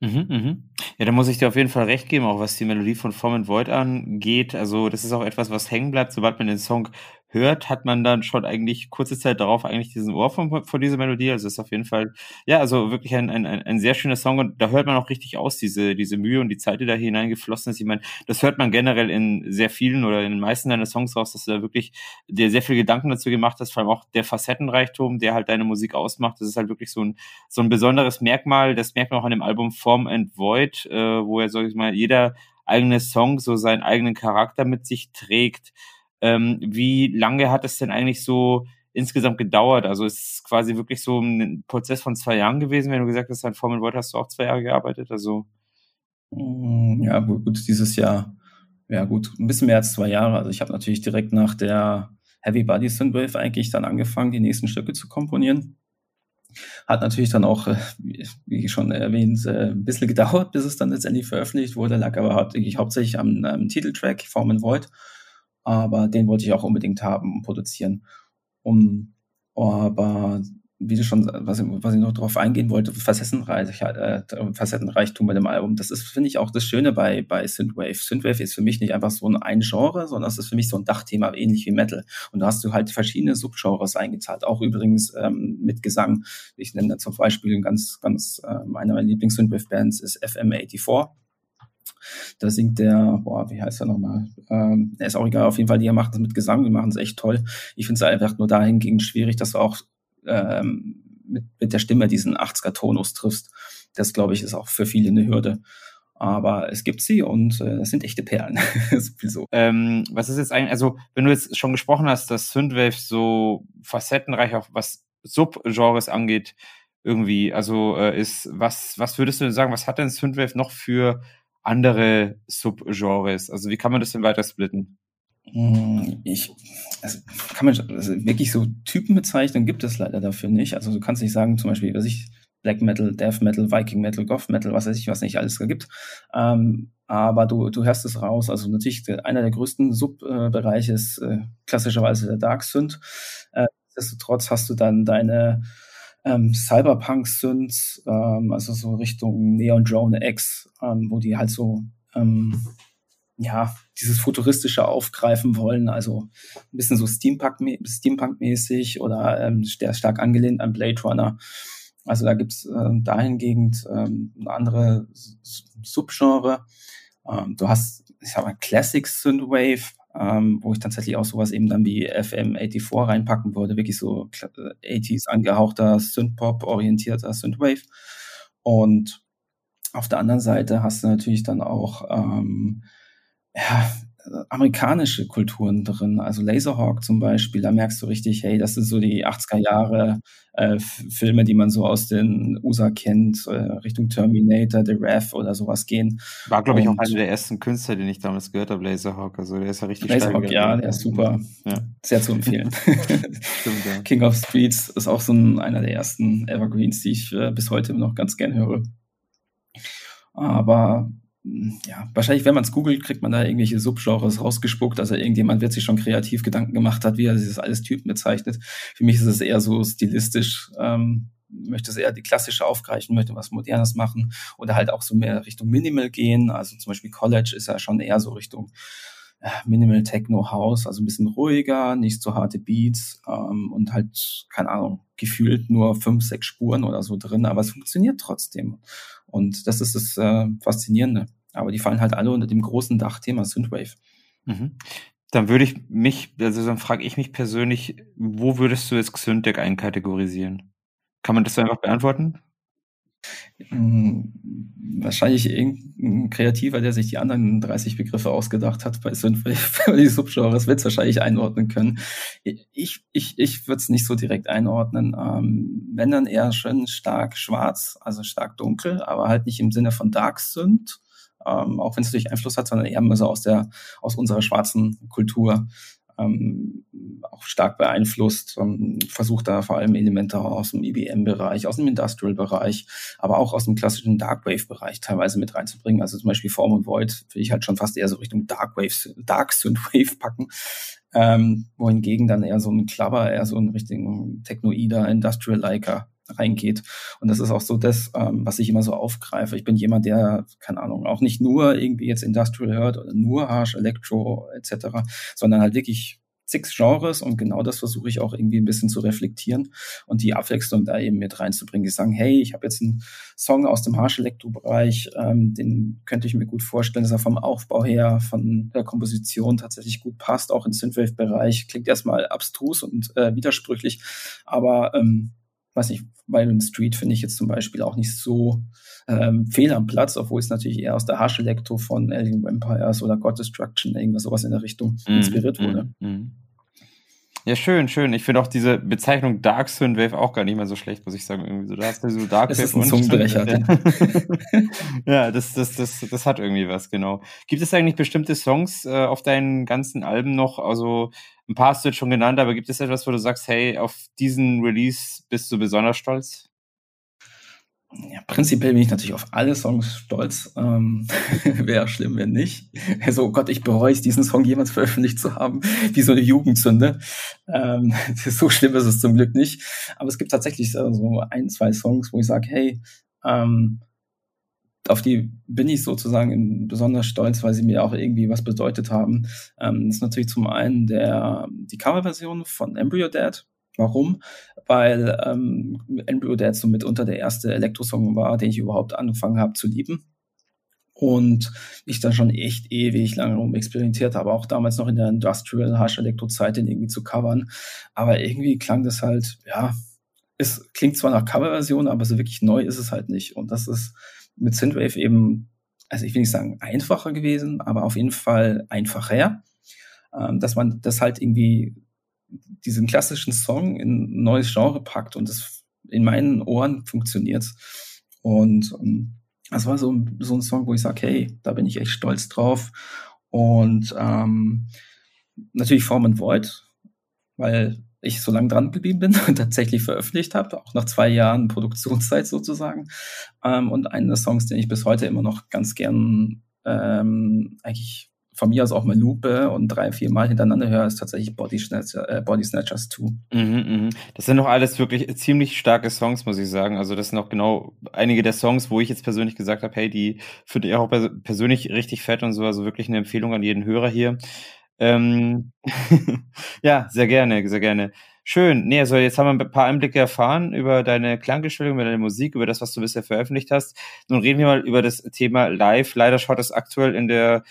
Mhm, mhm. Ja, da muss ich dir auf jeden Fall recht geben, auch was die Melodie von Form and Void angeht. Also, das ist auch etwas, was hängen bleibt, sobald man den Song hört, hat man dann schon eigentlich kurze Zeit darauf eigentlich diesen Ohr von, von dieser Melodie. Also ist auf jeden Fall, ja, also wirklich ein, ein, ein sehr schöner Song und da hört man auch richtig aus, diese, diese Mühe und die Zeit, die da hineingeflossen ist. Ich meine, das hört man generell in sehr vielen oder in den meisten deiner Songs raus, dass du da wirklich dir sehr viel Gedanken dazu gemacht hast, vor allem auch der Facettenreichtum, der halt deine Musik ausmacht. Das ist halt wirklich so ein, so ein besonderes Merkmal. Das merkt man auch an dem Album Form and Void, äh, wo er, sag ich mal, jeder eigene Song so seinen eigenen Charakter mit sich trägt. Ähm, wie lange hat es denn eigentlich so insgesamt gedauert? Also es ist quasi wirklich so ein Prozess von zwei Jahren gewesen, wenn du gesagt hast, an Formel World hast du auch zwei Jahre gearbeitet. Also mm, ja, gut, dieses Jahr, ja gut, ein bisschen mehr als zwei Jahre. Also ich habe natürlich direkt nach der Heavy Body Synthwave eigentlich dann angefangen, die nächsten Stücke zu komponieren. Hat natürlich dann auch, äh, wie schon erwähnt, äh, ein bisschen gedauert, bis es dann letztendlich veröffentlicht wurde, lag aber hauptsächlich am, am Titeltrack Form and Void aber den wollte ich auch unbedingt haben und produzieren. Um, aber wie du schon, was, was ich noch darauf eingehen wollte, Facettenreich, äh, Facettenreichtum bei dem Album, das ist, finde ich, auch das Schöne bei, bei Synthwave. Synthwave ist für mich nicht einfach so ein, ein Genre, sondern es ist für mich so ein Dachthema, ähnlich wie Metal. Und da hast du halt verschiedene Subgenres eingezahlt, auch übrigens ähm, mit Gesang. Ich nenne da zum Beispiel ganz, ganz, äh, eine meiner Lieblings-Synthwave-Bands ist FM84 da singt der, boah, wie heißt er nochmal? Ähm, ist auch egal, auf jeden Fall, die machen das mit Gesang, die machen es echt toll. Ich finde es einfach nur dahingehend schwierig, dass du auch ähm, mit, mit der Stimme diesen 80er-Tonus triffst. Das, glaube ich, ist auch für viele eine Hürde. Aber es gibt sie und äh, es sind echte Perlen. so. Ähm, was ist jetzt eigentlich, also wenn du jetzt schon gesprochen hast, dass Synthwave so facettenreich auch was Subgenres angeht, irgendwie, also äh, ist, was, was würdest du denn sagen, was hat denn Synthwave noch für andere Subgenres? Also wie kann man das denn weiter splitten? Hm, ich, also kann man also wirklich so Typenbezeichnungen gibt es leider dafür nicht. Also du kannst nicht sagen, zum Beispiel, was ich Black Metal, Death Metal, Viking Metal, Goth Metal, was weiß ich, was nicht alles da gibt. Ähm, aber du, du hörst es raus. Also natürlich einer der größten Subbereiche ist äh, klassischerweise der Dark Synth. Äh, nichtsdestotrotz hast du dann deine ähm, Cyberpunk-Synths, ähm, also so Richtung Neon Drone X, ähm, wo die halt so ähm, ja, dieses futuristische aufgreifen wollen, also ein bisschen so Steampunk-mäßig Steampunk oder ähm, stark angelehnt an Blade Runner. Also da gibt's äh, dahingehend ähm, andere Subgenre. Ähm, du hast, ich sag mal, Classic Synthwave, ähm, wo ich tatsächlich auch sowas eben dann wie FM84 reinpacken würde, wirklich so 80s angehauchter Synthpop orientierter Synthwave. Und auf der anderen Seite hast du natürlich dann auch ähm, ja, amerikanische Kulturen drin. Also Laserhawk zum Beispiel, da merkst du richtig, hey, das sind so die 80er Jahre äh, Filme, die man so aus den USA kennt, äh, Richtung Terminator, The Rev oder sowas gehen. War, glaube ich, auch einer der ersten Künstler, den ich damals gehört habe, Laserhawk. Also der ist ja richtig Laserhawk, ja, der ist super. Ja. Sehr zu empfehlen. Stimmt, ja. King of Streets ist auch so ein, einer der ersten Evergreens, die ich äh, bis heute noch ganz gern höre. Aber ja, wahrscheinlich, wenn man es googelt, kriegt man da irgendwelche Subgenres rausgespuckt. Also irgendjemand wird sich schon kreativ Gedanken gemacht hat, wie er dieses alles Typen bezeichnet. Für mich ist es eher so stilistisch, ähm, möchte es eher die klassische aufgreifen, möchte was Modernes machen oder halt auch so mehr Richtung Minimal gehen. Also zum Beispiel College ist ja schon eher so Richtung Minimal Techno House, also ein bisschen ruhiger, nicht so harte Beats ähm, und halt, keine Ahnung, gefühlt nur fünf, sechs Spuren oder so drin, aber es funktioniert trotzdem. Und das ist das äh, Faszinierende. Aber die fallen halt alle unter dem großen Dachthema Synthwave. Mhm. Dann würde ich mich, also dann frage ich mich persönlich, wo würdest du jetzt Xyntec einkategorisieren? Kann man das einfach beantworten? Hm, wahrscheinlich irgendein Kreativer, der sich die anderen 30 Begriffe ausgedacht hat bei Synthwave, die Subgenres, wird es wahrscheinlich einordnen können. Ich, ich, ich würde es nicht so direkt einordnen. Ähm, wenn dann eher schön stark schwarz, also stark dunkel, aber halt nicht im Sinne von Dark Synth, ähm, auch wenn es natürlich Einfluss hat, sondern eher so aus der aus unserer schwarzen Kultur ähm, auch stark beeinflusst, ähm, versucht da vor allem Elemente aus dem IBM-Bereich, aus dem Industrial-Bereich, aber auch aus dem klassischen Darkwave-Bereich teilweise mit reinzubringen. Also zum Beispiel Form und Void will ich halt schon fast eher so Richtung Darkwave, Dark Synthwave packen, ähm, wohingegen dann eher so ein Clubber, eher so ein richtigen Technoider, Industrial-Liker reingeht. Und das ist auch so das, ähm, was ich immer so aufgreife. Ich bin jemand, der, keine Ahnung, auch nicht nur irgendwie jetzt Industrial hört oder nur Harsh, Electro etc., sondern halt wirklich zig Genres und genau das versuche ich auch irgendwie ein bisschen zu reflektieren und die Abwechslung da eben mit reinzubringen. Die sagen, hey, ich habe jetzt einen Song aus dem Harsh Electro Bereich, ähm, den könnte ich mir gut vorstellen, dass er vom Aufbau her, von der Komposition tatsächlich gut passt, auch im Synthwave Bereich. Klingt erstmal abstrus und äh, widersprüchlich, aber ähm, weiß nicht, Violent Street finde ich jetzt zum Beispiel auch nicht so ähm, fehl am Platz, obwohl es natürlich eher aus der Harsh Electro von Alien Vampires oder God Destruction, irgendwas sowas in der Richtung mm, inspiriert wurde. Mm, mm. Ja, schön, schön. Ich finde auch diese Bezeichnung Dark Synthwave auch gar nicht mehr so schlecht, muss ich sagen. Irgendwie so, da hast du so Dark das ist ein Zungenbrecher. ja, das, das, das, das hat irgendwie was, genau. Gibt es eigentlich bestimmte Songs äh, auf deinen ganzen Alben noch? Also ein paar hast du jetzt schon genannt, aber gibt es etwas, wo du sagst, hey, auf diesen Release bist du besonders stolz? Ja, prinzipiell bin ich natürlich auf alle Songs stolz. Ähm, Wäre schlimm, wenn nicht. Also, oh Gott, ich bereue es, diesen Song jemals veröffentlicht zu haben, wie so eine Jugendsünde. Ähm, so schlimm ist es zum Glück nicht. Aber es gibt tatsächlich so ein, zwei Songs, wo ich sage, hey, ähm, auf die bin ich sozusagen besonders stolz, weil sie mir auch irgendwie was bedeutet haben. Ähm, das ist natürlich zum einen der, die Coverversion von Embryo Dad. Warum? Weil ähm, Embryo Dad so mitunter der erste Elektrosong war, den ich überhaupt angefangen habe zu lieben. Und ich dann schon echt ewig lange rum experimentiert habe, auch damals noch in der Industrial Harsh Elektro Zeit, den irgendwie zu covern. Aber irgendwie klang das halt, ja, es klingt zwar nach Coverversion, aber so wirklich neu ist es halt nicht. Und das ist mit Synthwave eben, also ich will nicht sagen einfacher gewesen, aber auf jeden Fall einfacher, ähm, dass man das halt irgendwie diesen klassischen Song in ein neues Genre packt und das in meinen Ohren funktioniert. Und ähm, das war so, so ein Song, wo ich sage, hey, da bin ich echt stolz drauf. Und ähm, natürlich Form and Void, weil ich so lange dran geblieben bin und tatsächlich veröffentlicht habe, auch nach zwei Jahren Produktionszeit sozusagen. Ähm, und einen der Songs, den ich bis heute immer noch ganz gern ähm, eigentlich von mir aus auch mal Lupe und drei, vier Mal hintereinander höre, ist tatsächlich Body, Snatcher, äh, Body Snatchers 2. Mhm, mh. Das sind doch alles wirklich ziemlich starke Songs, muss ich sagen. Also das sind auch genau einige der Songs, wo ich jetzt persönlich gesagt habe, hey, die finde ich auch persönlich richtig fett und so. Also wirklich eine Empfehlung an jeden Hörer hier. Ähm, ja, sehr gerne, sehr gerne. Schön. Nee, also jetzt haben wir ein paar Einblicke erfahren über deine Klanggestaltung, über deine Musik, über das, was du bisher veröffentlicht hast. Nun reden wir mal über das Thema Live. Leider schaut es aktuell in der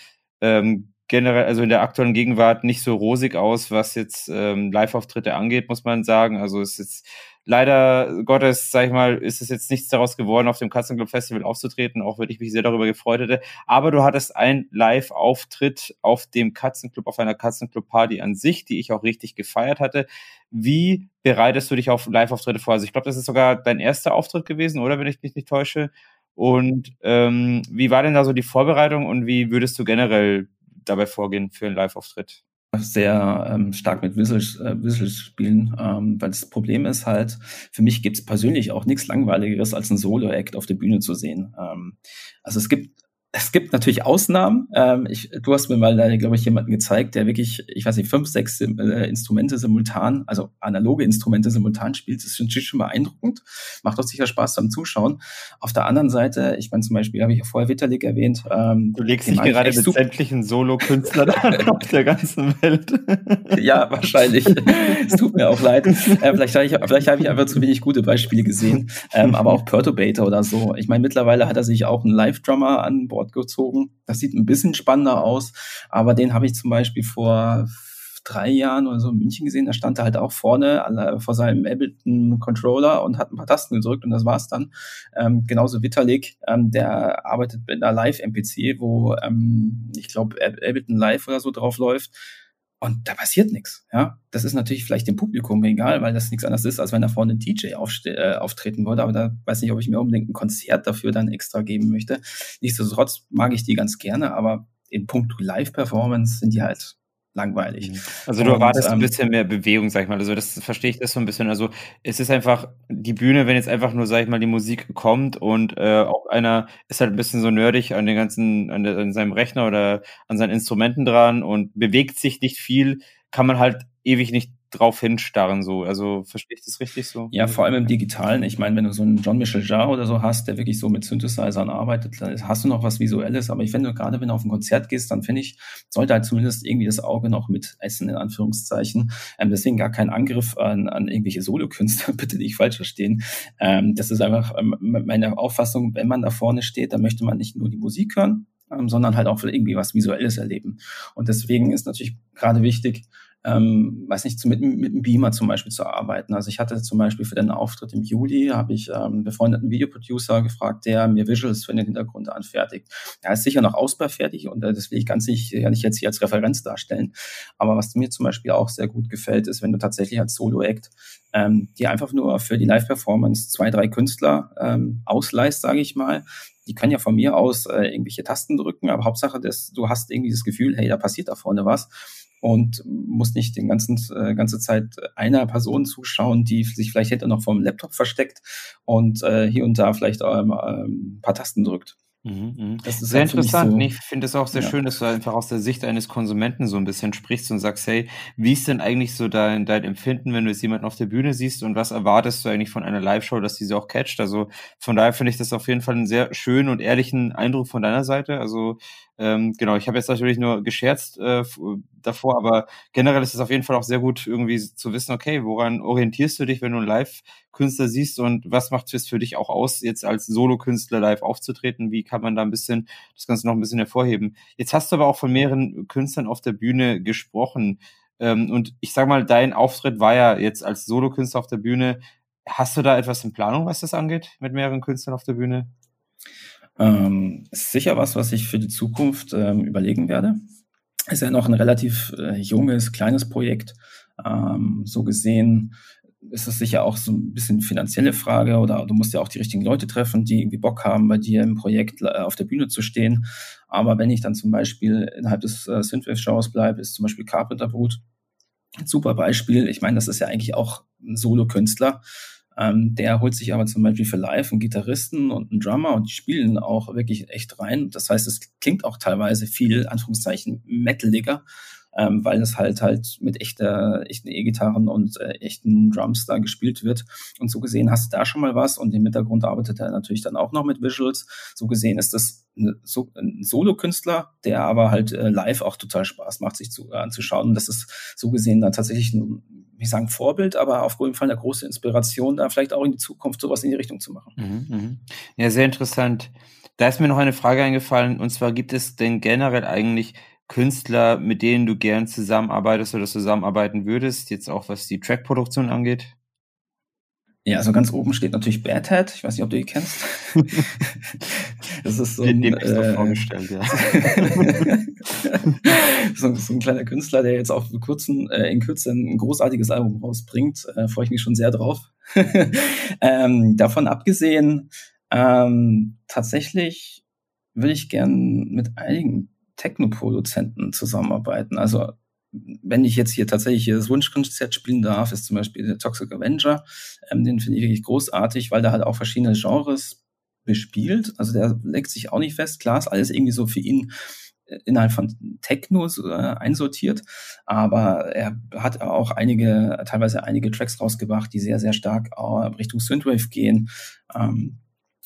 ähm, generell, also in der aktuellen Gegenwart nicht so rosig aus, was jetzt ähm, Live-Auftritte angeht, muss man sagen. Also es ist leider Gottes, sag ich mal, ist es jetzt nichts daraus geworden, auf dem Katzenclub Festival aufzutreten, auch wenn ich mich sehr darüber gefreut hätte. Aber du hattest einen Live-Auftritt auf dem Katzenclub, auf einer Katzenclub-Party an sich, die ich auch richtig gefeiert hatte. Wie bereitest du dich auf Live-Auftritte vor? Also ich glaube, das ist sogar dein erster Auftritt gewesen, oder wenn ich mich nicht täusche. Und ähm, wie war denn da so die Vorbereitung und wie würdest du generell dabei vorgehen für einen Live-Auftritt? sehr ähm, stark mit Visuals, äh, spielen, ähm, weil das Problem ist halt, für mich gibt es persönlich auch nichts Langweiligeres, als ein Solo-Act auf der Bühne zu sehen. Ähm, also es gibt es gibt natürlich Ausnahmen. Ähm, ich, du hast mir mal, äh, glaube ich, jemanden gezeigt, der wirklich, ich weiß nicht, fünf, sechs äh, Instrumente simultan, also analoge Instrumente simultan spielt. Das ist schon, schon beeindruckend. Macht auch sicher Spaß beim Zuschauen. Auf der anderen Seite, ich meine zum Beispiel, habe ich ja vorher Vitalik erwähnt. Ähm, du legst dich gerade mit sämtlichen Solo-Künstlern an auf der ganzen Welt. ja, wahrscheinlich. es tut mir auch leid. Äh, vielleicht habe ich, vielleicht habe ich einfach zu wenig gute Beispiele gesehen. Ähm, aber auch Perturbator oder so. Ich meine, mittlerweile hat er sich auch einen Live-Drummer an Bord gezogen. Das sieht ein bisschen spannender aus, aber den habe ich zum Beispiel vor drei Jahren oder so in München gesehen. Da stand er halt auch vorne vor seinem Ableton Controller und hat ein paar Tasten gedrückt und das war's dann. Ähm, genauso Vitalik, ähm, der arbeitet mit einer Live-MPC, wo ähm, ich glaube Ableton Live oder so drauf läuft. Und da passiert nichts. Ja, das ist natürlich vielleicht dem Publikum egal, weil das nichts anderes ist, als wenn da vorne ein DJ äh, auftreten würde. Aber da weiß nicht, ob ich mir unbedingt ein Konzert dafür dann extra geben möchte. Nichtsdestotrotz mag ich die ganz gerne, aber in puncto Live-Performance sind die halt langweilig. Mhm. Also du erwartest ähm, ein bisschen mehr Bewegung, sag ich mal. Also das verstehe ich das so ein bisschen. Also es ist einfach die Bühne, wenn jetzt einfach nur, sag ich mal, die Musik kommt und äh, auch einer ist halt ein bisschen so nerdig an den ganzen, an, der, an seinem Rechner oder an seinen Instrumenten dran und bewegt sich nicht viel, kann man halt ewig nicht drauf hinstarren, so. Also verstehe ich das richtig so? Ja, vor allem im Digitalen. Ich meine, wenn du so einen Jean-Michel Jarre oder so hast, der wirklich so mit Synthesizern arbeitet, dann hast du noch was Visuelles. Aber ich finde, gerade wenn du auf ein Konzert gehst, dann finde ich, sollte halt zumindest irgendwie das Auge noch mit essen, in Anführungszeichen. Ähm, deswegen gar kein Angriff an, an irgendwelche Solokünstler, bitte nicht falsch verstehen. Ähm, das ist einfach ähm, meine Auffassung, wenn man da vorne steht, dann möchte man nicht nur die Musik hören, ähm, sondern halt auch irgendwie was Visuelles erleben. Und deswegen ist natürlich gerade wichtig, ähm, weiß nicht, mit, mit einem Beamer zum Beispiel zu arbeiten. Also ich hatte zum Beispiel für den Auftritt im Juli, habe ich ähm, befreundeten Videoproducer gefragt, der mir Visuals für den Hintergrund anfertigt. Er ist sicher noch ausbaufertig und äh, das will ich ganz nicht, ja nicht jetzt hier als Referenz darstellen. Aber was mir zum Beispiel auch sehr gut gefällt, ist, wenn du tatsächlich als Solo-Act ähm, die einfach nur für die Live-Performance zwei, drei Künstler ähm, ausleist, sage ich mal, die können ja von mir aus äh, irgendwelche Tasten drücken, aber Hauptsache, dass du hast irgendwie das Gefühl, hey, da passiert da vorne was und musst nicht den ganzen äh, ganze Zeit einer Person zuschauen, die sich vielleicht hinter noch vom Laptop versteckt und äh, hier und da vielleicht ähm, ähm, ein paar Tasten drückt. Mhm, mhm. Das ist sehr halt interessant. So, ich finde es auch sehr ja. schön, dass du einfach aus der Sicht eines Konsumenten so ein bisschen sprichst und sagst, hey, wie ist denn eigentlich so dein, dein Empfinden, wenn du jetzt jemanden auf der Bühne siehst und was erwartest du eigentlich von einer Live-Show, dass diese auch catcht? Also von daher finde ich das auf jeden Fall einen sehr schönen und ehrlichen Eindruck von deiner Seite. Also ähm, genau, ich habe jetzt natürlich nur gescherzt äh, davor, aber generell ist es auf jeden Fall auch sehr gut, irgendwie zu wissen, okay, woran orientierst du dich, wenn du einen Live-Künstler siehst und was macht es für dich auch aus, jetzt als Solo-Künstler live aufzutreten? Wie kann man da ein bisschen das Ganze noch ein bisschen hervorheben? Jetzt hast du aber auch von mehreren Künstlern auf der Bühne gesprochen. Ähm, und ich sag mal, dein Auftritt war ja jetzt als Solo-Künstler auf der Bühne. Hast du da etwas in Planung, was das angeht, mit mehreren Künstlern auf der Bühne? Ähm, ist sicher was, was ich für die Zukunft ähm, überlegen werde. Ist ja noch ein relativ äh, junges, kleines Projekt. Ähm, so gesehen ist es sicher auch so ein bisschen finanzielle Frage oder du musst ja auch die richtigen Leute treffen, die irgendwie Bock haben, bei dir im Projekt äh, auf der Bühne zu stehen. Aber wenn ich dann zum Beispiel innerhalb des äh, Synthwave-Shows bleibe, ist zum Beispiel Carpenter Brut ein super Beispiel. Ich meine, das ist ja eigentlich auch ein Solo-Künstler. Ähm, der holt sich aber zum Beispiel für Live einen Gitarristen und einen Drummer und die spielen auch wirklich echt rein. Das heißt, es klingt auch teilweise viel, Anführungszeichen, metaliger ähm, weil es halt halt mit echter, echten E-Gitarren und äh, echten Drums da gespielt wird. Und so gesehen hast du da schon mal was und im Hintergrund arbeitet er natürlich dann auch noch mit Visuals. So gesehen ist das so, ein Solo-Künstler, der aber halt äh, live auch total Spaß macht, sich zu, äh, anzuschauen. Und das ist so gesehen dann tatsächlich ein, wie sagen, Vorbild, aber auf jeden Fall eine große Inspiration, da vielleicht auch in die Zukunft sowas in die Richtung zu machen. Mhm, mh. Ja, sehr interessant. Da ist mir noch eine Frage eingefallen, und zwar gibt es denn generell eigentlich Künstler, mit denen du gern zusammenarbeitest oder zusammenarbeiten würdest, jetzt auch was die Trackproduktion angeht? Ja, also ganz oben steht natürlich Bad Hat. Ich weiß nicht, ob du ihn kennst. das ist so ein, Dem äh, vorgestellt, ja. so, so, ein kleiner Künstler, der jetzt auch kurzem, äh, in Kürze ein großartiges Album rausbringt. Äh, Freue ich mich schon sehr drauf. ähm, davon abgesehen, ähm, tatsächlich will ich gern mit einigen Techno-Produzenten zusammenarbeiten. Also wenn ich jetzt hier tatsächlich das Wunschkonzert spielen darf, ist zum Beispiel der Toxic Avenger. Ähm, den finde ich wirklich großartig, weil der halt auch verschiedene Genres bespielt. Also der legt sich auch nicht fest. Klar ist alles irgendwie so für ihn äh, innerhalb von Techno äh, einsortiert, aber er hat auch einige, teilweise einige Tracks rausgebracht, die sehr, sehr stark äh, Richtung Synthwave gehen. Ähm,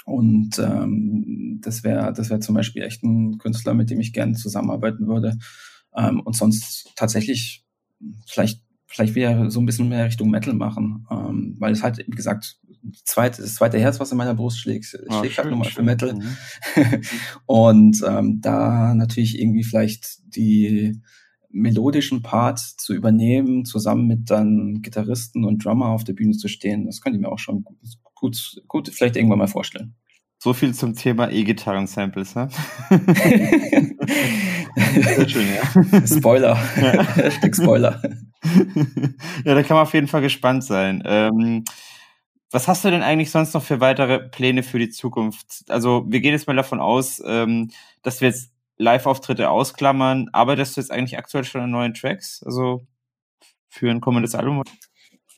und ähm, das wäre das wäre zum Beispiel echt ein Künstler, mit dem ich gerne zusammenarbeiten würde. Ähm, und sonst tatsächlich vielleicht vielleicht wieder so ein bisschen mehr Richtung Metal machen, ähm, weil es halt, wie gesagt, zweite, das zweite Herz, was in meiner Brust schlägt, schlägt halt nochmal für Metal. Mhm. und ähm, da natürlich irgendwie vielleicht die melodischen Part zu übernehmen, zusammen mit dann Gitarristen und Drummer auf der Bühne zu stehen, das könnte ich mir auch schon gut, gut, gut vielleicht irgendwann mal vorstellen. So viel zum Thema E-Gitarren-Samples, ne? Sehr schön, ja. Spoiler. Ja. Spoiler. ja, da kann man auf jeden Fall gespannt sein. Ähm, was hast du denn eigentlich sonst noch für weitere Pläne für die Zukunft? Also, wir gehen jetzt mal davon aus, ähm, dass wir jetzt Live-Auftritte ausklammern. Arbeitest du jetzt eigentlich aktuell schon an neuen Tracks? Also für ein kommendes Album?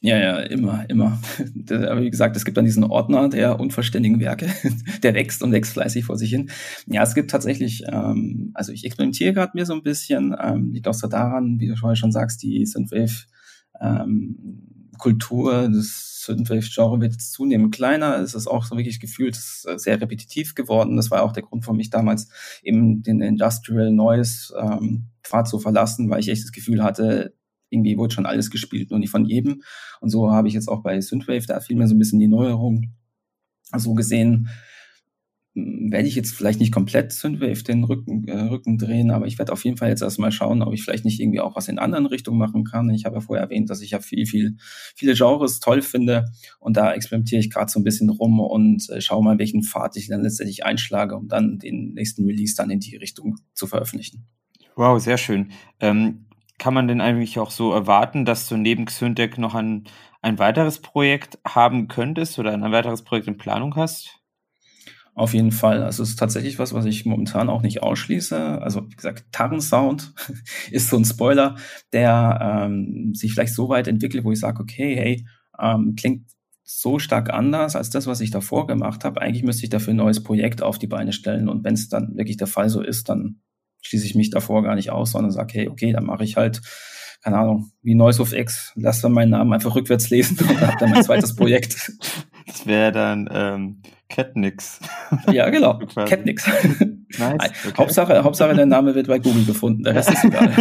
Ja, ja, immer, immer. Aber wie gesagt, es gibt dann diesen Ordner der unverständigen Werke, der wächst und wächst fleißig vor sich hin. Ja, es gibt tatsächlich, ähm, also ich experimentiere gerade mir so ein bisschen, ähm, liegt auch so daran, wie du vorher schon sagst, die Synthwave ähm, Kultur des Synthwave-Genre wird zunehmend kleiner. Es ist auch so wirklich gefühlt sehr repetitiv geworden. Das war auch der Grund für mich damals, eben den Industrial Noise ähm, Pfad zu verlassen, weil ich echt das Gefühl hatte, irgendwie wurde schon alles gespielt, nur nicht von jedem. Und so habe ich jetzt auch bei Synthwave da viel mehr so ein bisschen die Neuerung. So gesehen hm, werde ich jetzt vielleicht nicht komplett Synthwave den Rücken, äh, Rücken drehen, aber ich werde auf jeden Fall jetzt erstmal schauen, ob ich vielleicht nicht irgendwie auch was in anderen Richtungen machen kann. Ich habe ja vorher erwähnt, dass ich ja viel, viel, viele Genres toll finde und da experimentiere ich gerade so ein bisschen rum und äh, schaue mal, welchen Pfad ich dann letztendlich einschlage, um dann den nächsten Release dann in die Richtung zu veröffentlichen. Wow, sehr schön. Ähm, kann man denn eigentlich auch so erwarten, dass du neben Xyndec noch ein, ein weiteres Projekt haben könntest oder ein weiteres Projekt in Planung hast? Auf jeden Fall. Also es ist tatsächlich was, was ich momentan auch nicht ausschließe. Also wie gesagt, Tarnsound ist so ein Spoiler, der ähm, sich vielleicht so weit entwickelt, wo ich sage, okay, hey, ähm, klingt so stark anders als das, was ich davor gemacht habe. Eigentlich müsste ich dafür ein neues Projekt auf die Beine stellen. Und wenn es dann wirklich der Fall so ist, dann schließe ich mich davor gar nicht aus, sondern sage, hey, okay, dann mache ich halt, keine Ahnung, wie Noise of X, lass dann meinen Namen einfach rückwärts lesen und habe dann mein zweites Projekt. Das wäre dann ähm, Catnix. Ja, genau. Catnix. Nice. Okay. Hauptsache, Hauptsache, der Name wird bei Google gefunden, der Rest ist egal.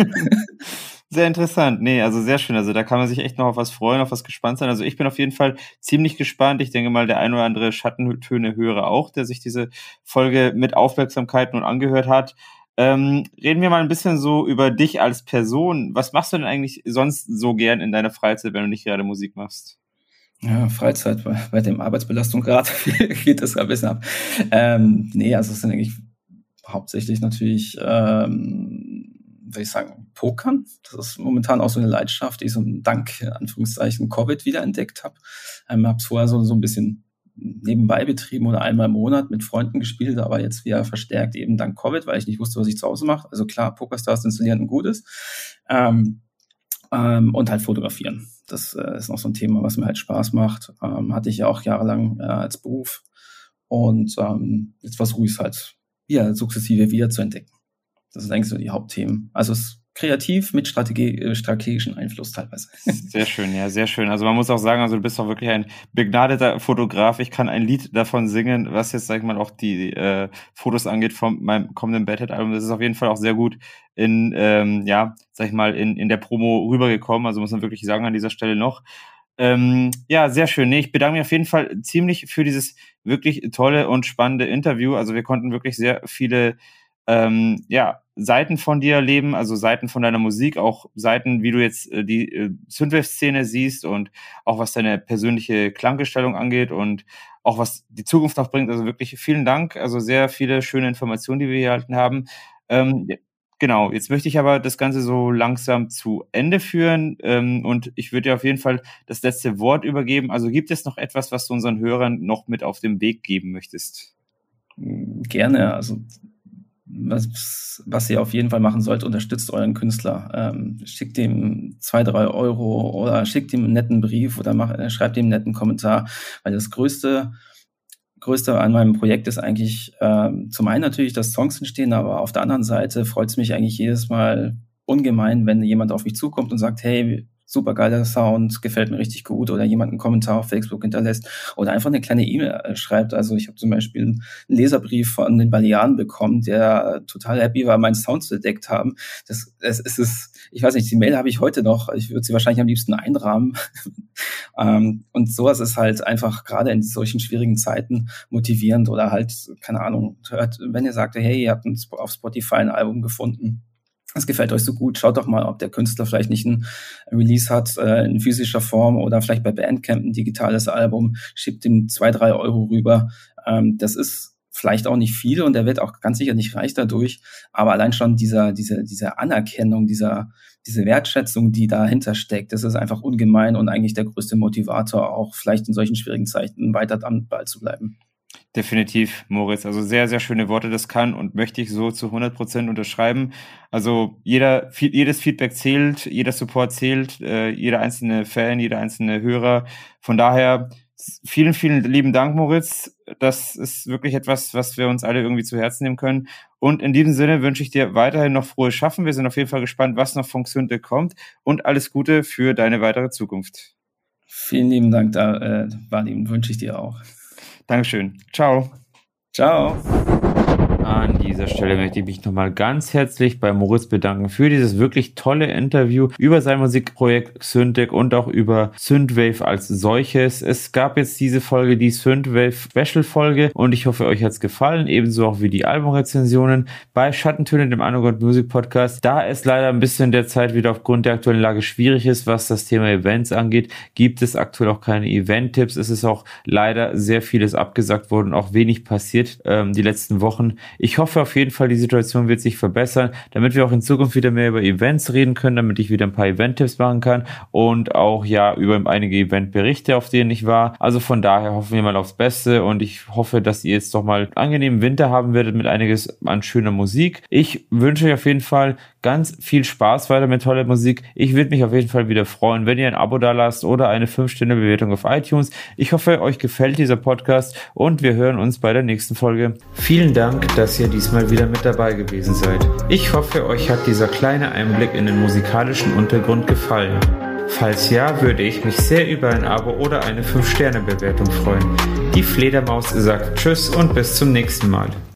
Sehr interessant. Nee, also sehr schön. Also da kann man sich echt noch auf was freuen, auf was gespannt sein. Also ich bin auf jeden Fall ziemlich gespannt. Ich denke mal, der ein oder andere Schattentöne höre auch, der sich diese Folge mit Aufmerksamkeit nun angehört hat. Ähm, reden wir mal ein bisschen so über dich als Person. Was machst du denn eigentlich sonst so gern in deiner Freizeit, wenn du nicht gerade Musik machst? Ja, Freizeit bei, bei dem Arbeitsbelastung gerade geht das ein bisschen ab. Ähm, nee, also es sind eigentlich hauptsächlich natürlich ähm, würde ich sagen, Pokern. Das ist momentan auch so eine Leidenschaft, die ich so dank Anführungszeichen Covid wiederentdeckt habe. Ähm, habe es vorher so, so ein bisschen nebenbei betrieben oder einmal im Monat mit Freunden gespielt, aber jetzt wieder verstärkt eben dank Covid, weil ich nicht wusste, was ich zu Hause mache. Also klar, PokerStars installieren und gut ist. Ähm, ähm, und halt fotografieren. Das äh, ist noch so ein Thema, was mir halt Spaß macht. Ähm, hatte ich ja auch jahrelang äh, als Beruf. Und ähm, jetzt versuche ich es halt ja, sukzessive wieder zu entdecken. Das sind eigentlich so die Hauptthemen. Also es kreativ mit Strategie, äh, strategischen Einfluss teilweise. Sehr schön, ja, sehr schön. Also man muss auch sagen, also du bist auch wirklich ein begnadeter Fotograf. Ich kann ein Lied davon singen, was jetzt, sag ich mal, auch die äh, Fotos angeht von meinem kommenden Bedhead-Album. Das ist auf jeden Fall auch sehr gut in, ähm, ja, sag ich mal, in, in der Promo rübergekommen. Also muss man wirklich sagen an dieser Stelle noch. Ähm, ja, sehr schön. Nee, ich bedanke mich auf jeden Fall ziemlich für dieses wirklich tolle und spannende Interview. Also wir konnten wirklich sehr viele ähm, ja, Seiten von dir erleben, also Seiten von deiner Musik, auch Seiten, wie du jetzt äh, die äh, Synthwave-Szene siehst und auch was deine persönliche Klanggestaltung angeht und auch was die Zukunft noch bringt. Also wirklich vielen Dank. Also sehr viele schöne Informationen, die wir hier erhalten haben. Ähm, genau, jetzt möchte ich aber das Ganze so langsam zu Ende führen ähm, und ich würde dir auf jeden Fall das letzte Wort übergeben. Also gibt es noch etwas, was du unseren Hörern noch mit auf den Weg geben möchtest? Gerne. Also was, was ihr auf jeden Fall machen sollt, unterstützt euren Künstler. Ähm, schickt ihm zwei, drei Euro oder schickt ihm einen netten Brief oder macht, äh, schreibt ihm einen netten Kommentar. Weil das Größte, Größte an meinem Projekt ist eigentlich ähm, zum einen natürlich, dass Songs entstehen, aber auf der anderen Seite freut es mich eigentlich jedes Mal ungemein, wenn jemand auf mich zukommt und sagt, hey, super geiler Sound, gefällt mir richtig gut oder jemand einen Kommentar auf Facebook hinterlässt oder einfach eine kleine E-Mail äh, schreibt. Also ich habe zum Beispiel einen Leserbrief von den Balearen bekommen, der total happy war, meinen Sound zu entdeckt haben. Das, das ist es, ich weiß nicht, die Mail habe ich heute noch. Ich würde sie wahrscheinlich am liebsten einrahmen. ähm, und sowas ist halt einfach gerade in solchen schwierigen Zeiten motivierend oder halt, keine Ahnung, hört, wenn ihr sagt, hey, ihr habt auf Spotify ein Album gefunden, es gefällt euch so gut, schaut doch mal, ob der Künstler vielleicht nicht ein Release hat äh, in physischer Form oder vielleicht bei Bandcamp ein digitales Album, schickt ihm zwei, drei Euro rüber. Ähm, das ist vielleicht auch nicht viel und er wird auch ganz sicher nicht reich dadurch, aber allein schon dieser, diese, diese Anerkennung, dieser, diese Wertschätzung, die dahinter steckt, das ist einfach ungemein und eigentlich der größte Motivator, auch vielleicht in solchen schwierigen Zeiten weiter am Ball zu bleiben. Definitiv, Moritz. Also sehr, sehr schöne Worte, das kann und möchte ich so zu 100 Prozent unterschreiben. Also jeder, jedes Feedback zählt, jeder Support zählt, äh, jeder einzelne Fan, jeder einzelne Hörer. Von daher vielen, vielen lieben Dank, Moritz. Das ist wirklich etwas, was wir uns alle irgendwie zu Herzen nehmen können. Und in diesem Sinne wünsche ich dir weiterhin noch frohes Schaffen. Wir sind auf jeden Fall gespannt, was noch von Xunte kommt und alles Gute für deine weitere Zukunft. Vielen lieben Dank, da, äh, wünsche ich dir auch. Dankeschön. Ciao. Ciao. An dieser Stelle möchte ich mich nochmal ganz herzlich bei Moritz bedanken für dieses wirklich tolle Interview über sein Musikprojekt Syntec und auch über Synthwave als solches. Es gab jetzt diese Folge, die Synthwave Special Folge und ich hoffe, euch hat's gefallen, ebenso auch wie die Albumrezensionen bei Schattentöne, dem Underground Music Podcast. Da es leider ein bisschen derzeit wieder aufgrund der aktuellen Lage schwierig ist, was das Thema Events angeht, gibt es aktuell auch keine Event-Tipps. Es ist auch leider sehr vieles abgesagt worden, auch wenig passiert ähm, die letzten Wochen. Ich hoffe auf jeden Fall, die Situation wird sich verbessern, damit wir auch in Zukunft wieder mehr über Events reden können, damit ich wieder ein paar Event-Tipps machen kann und auch ja über einige Event-Berichte, auf denen ich war. Also von daher hoffen wir mal aufs Beste und ich hoffe, dass ihr jetzt doch mal einen angenehmen Winter haben werdet mit einiges an schöner Musik. Ich wünsche euch auf jeden Fall ganz viel Spaß weiter mit toller Musik. Ich würde mich auf jeden Fall wieder freuen, wenn ihr ein Abo da lasst oder eine 5-Sterne-Bewertung auf iTunes. Ich hoffe, euch gefällt dieser Podcast und wir hören uns bei der nächsten Folge. Vielen Dank, dass ihr diesmal wieder mit dabei gewesen seid. Ich hoffe, euch hat dieser kleine Einblick in den musikalischen Untergrund gefallen. Falls ja, würde ich mich sehr über ein Abo oder eine 5-Sterne-Bewertung freuen. Die Fledermaus sagt Tschüss und bis zum nächsten Mal.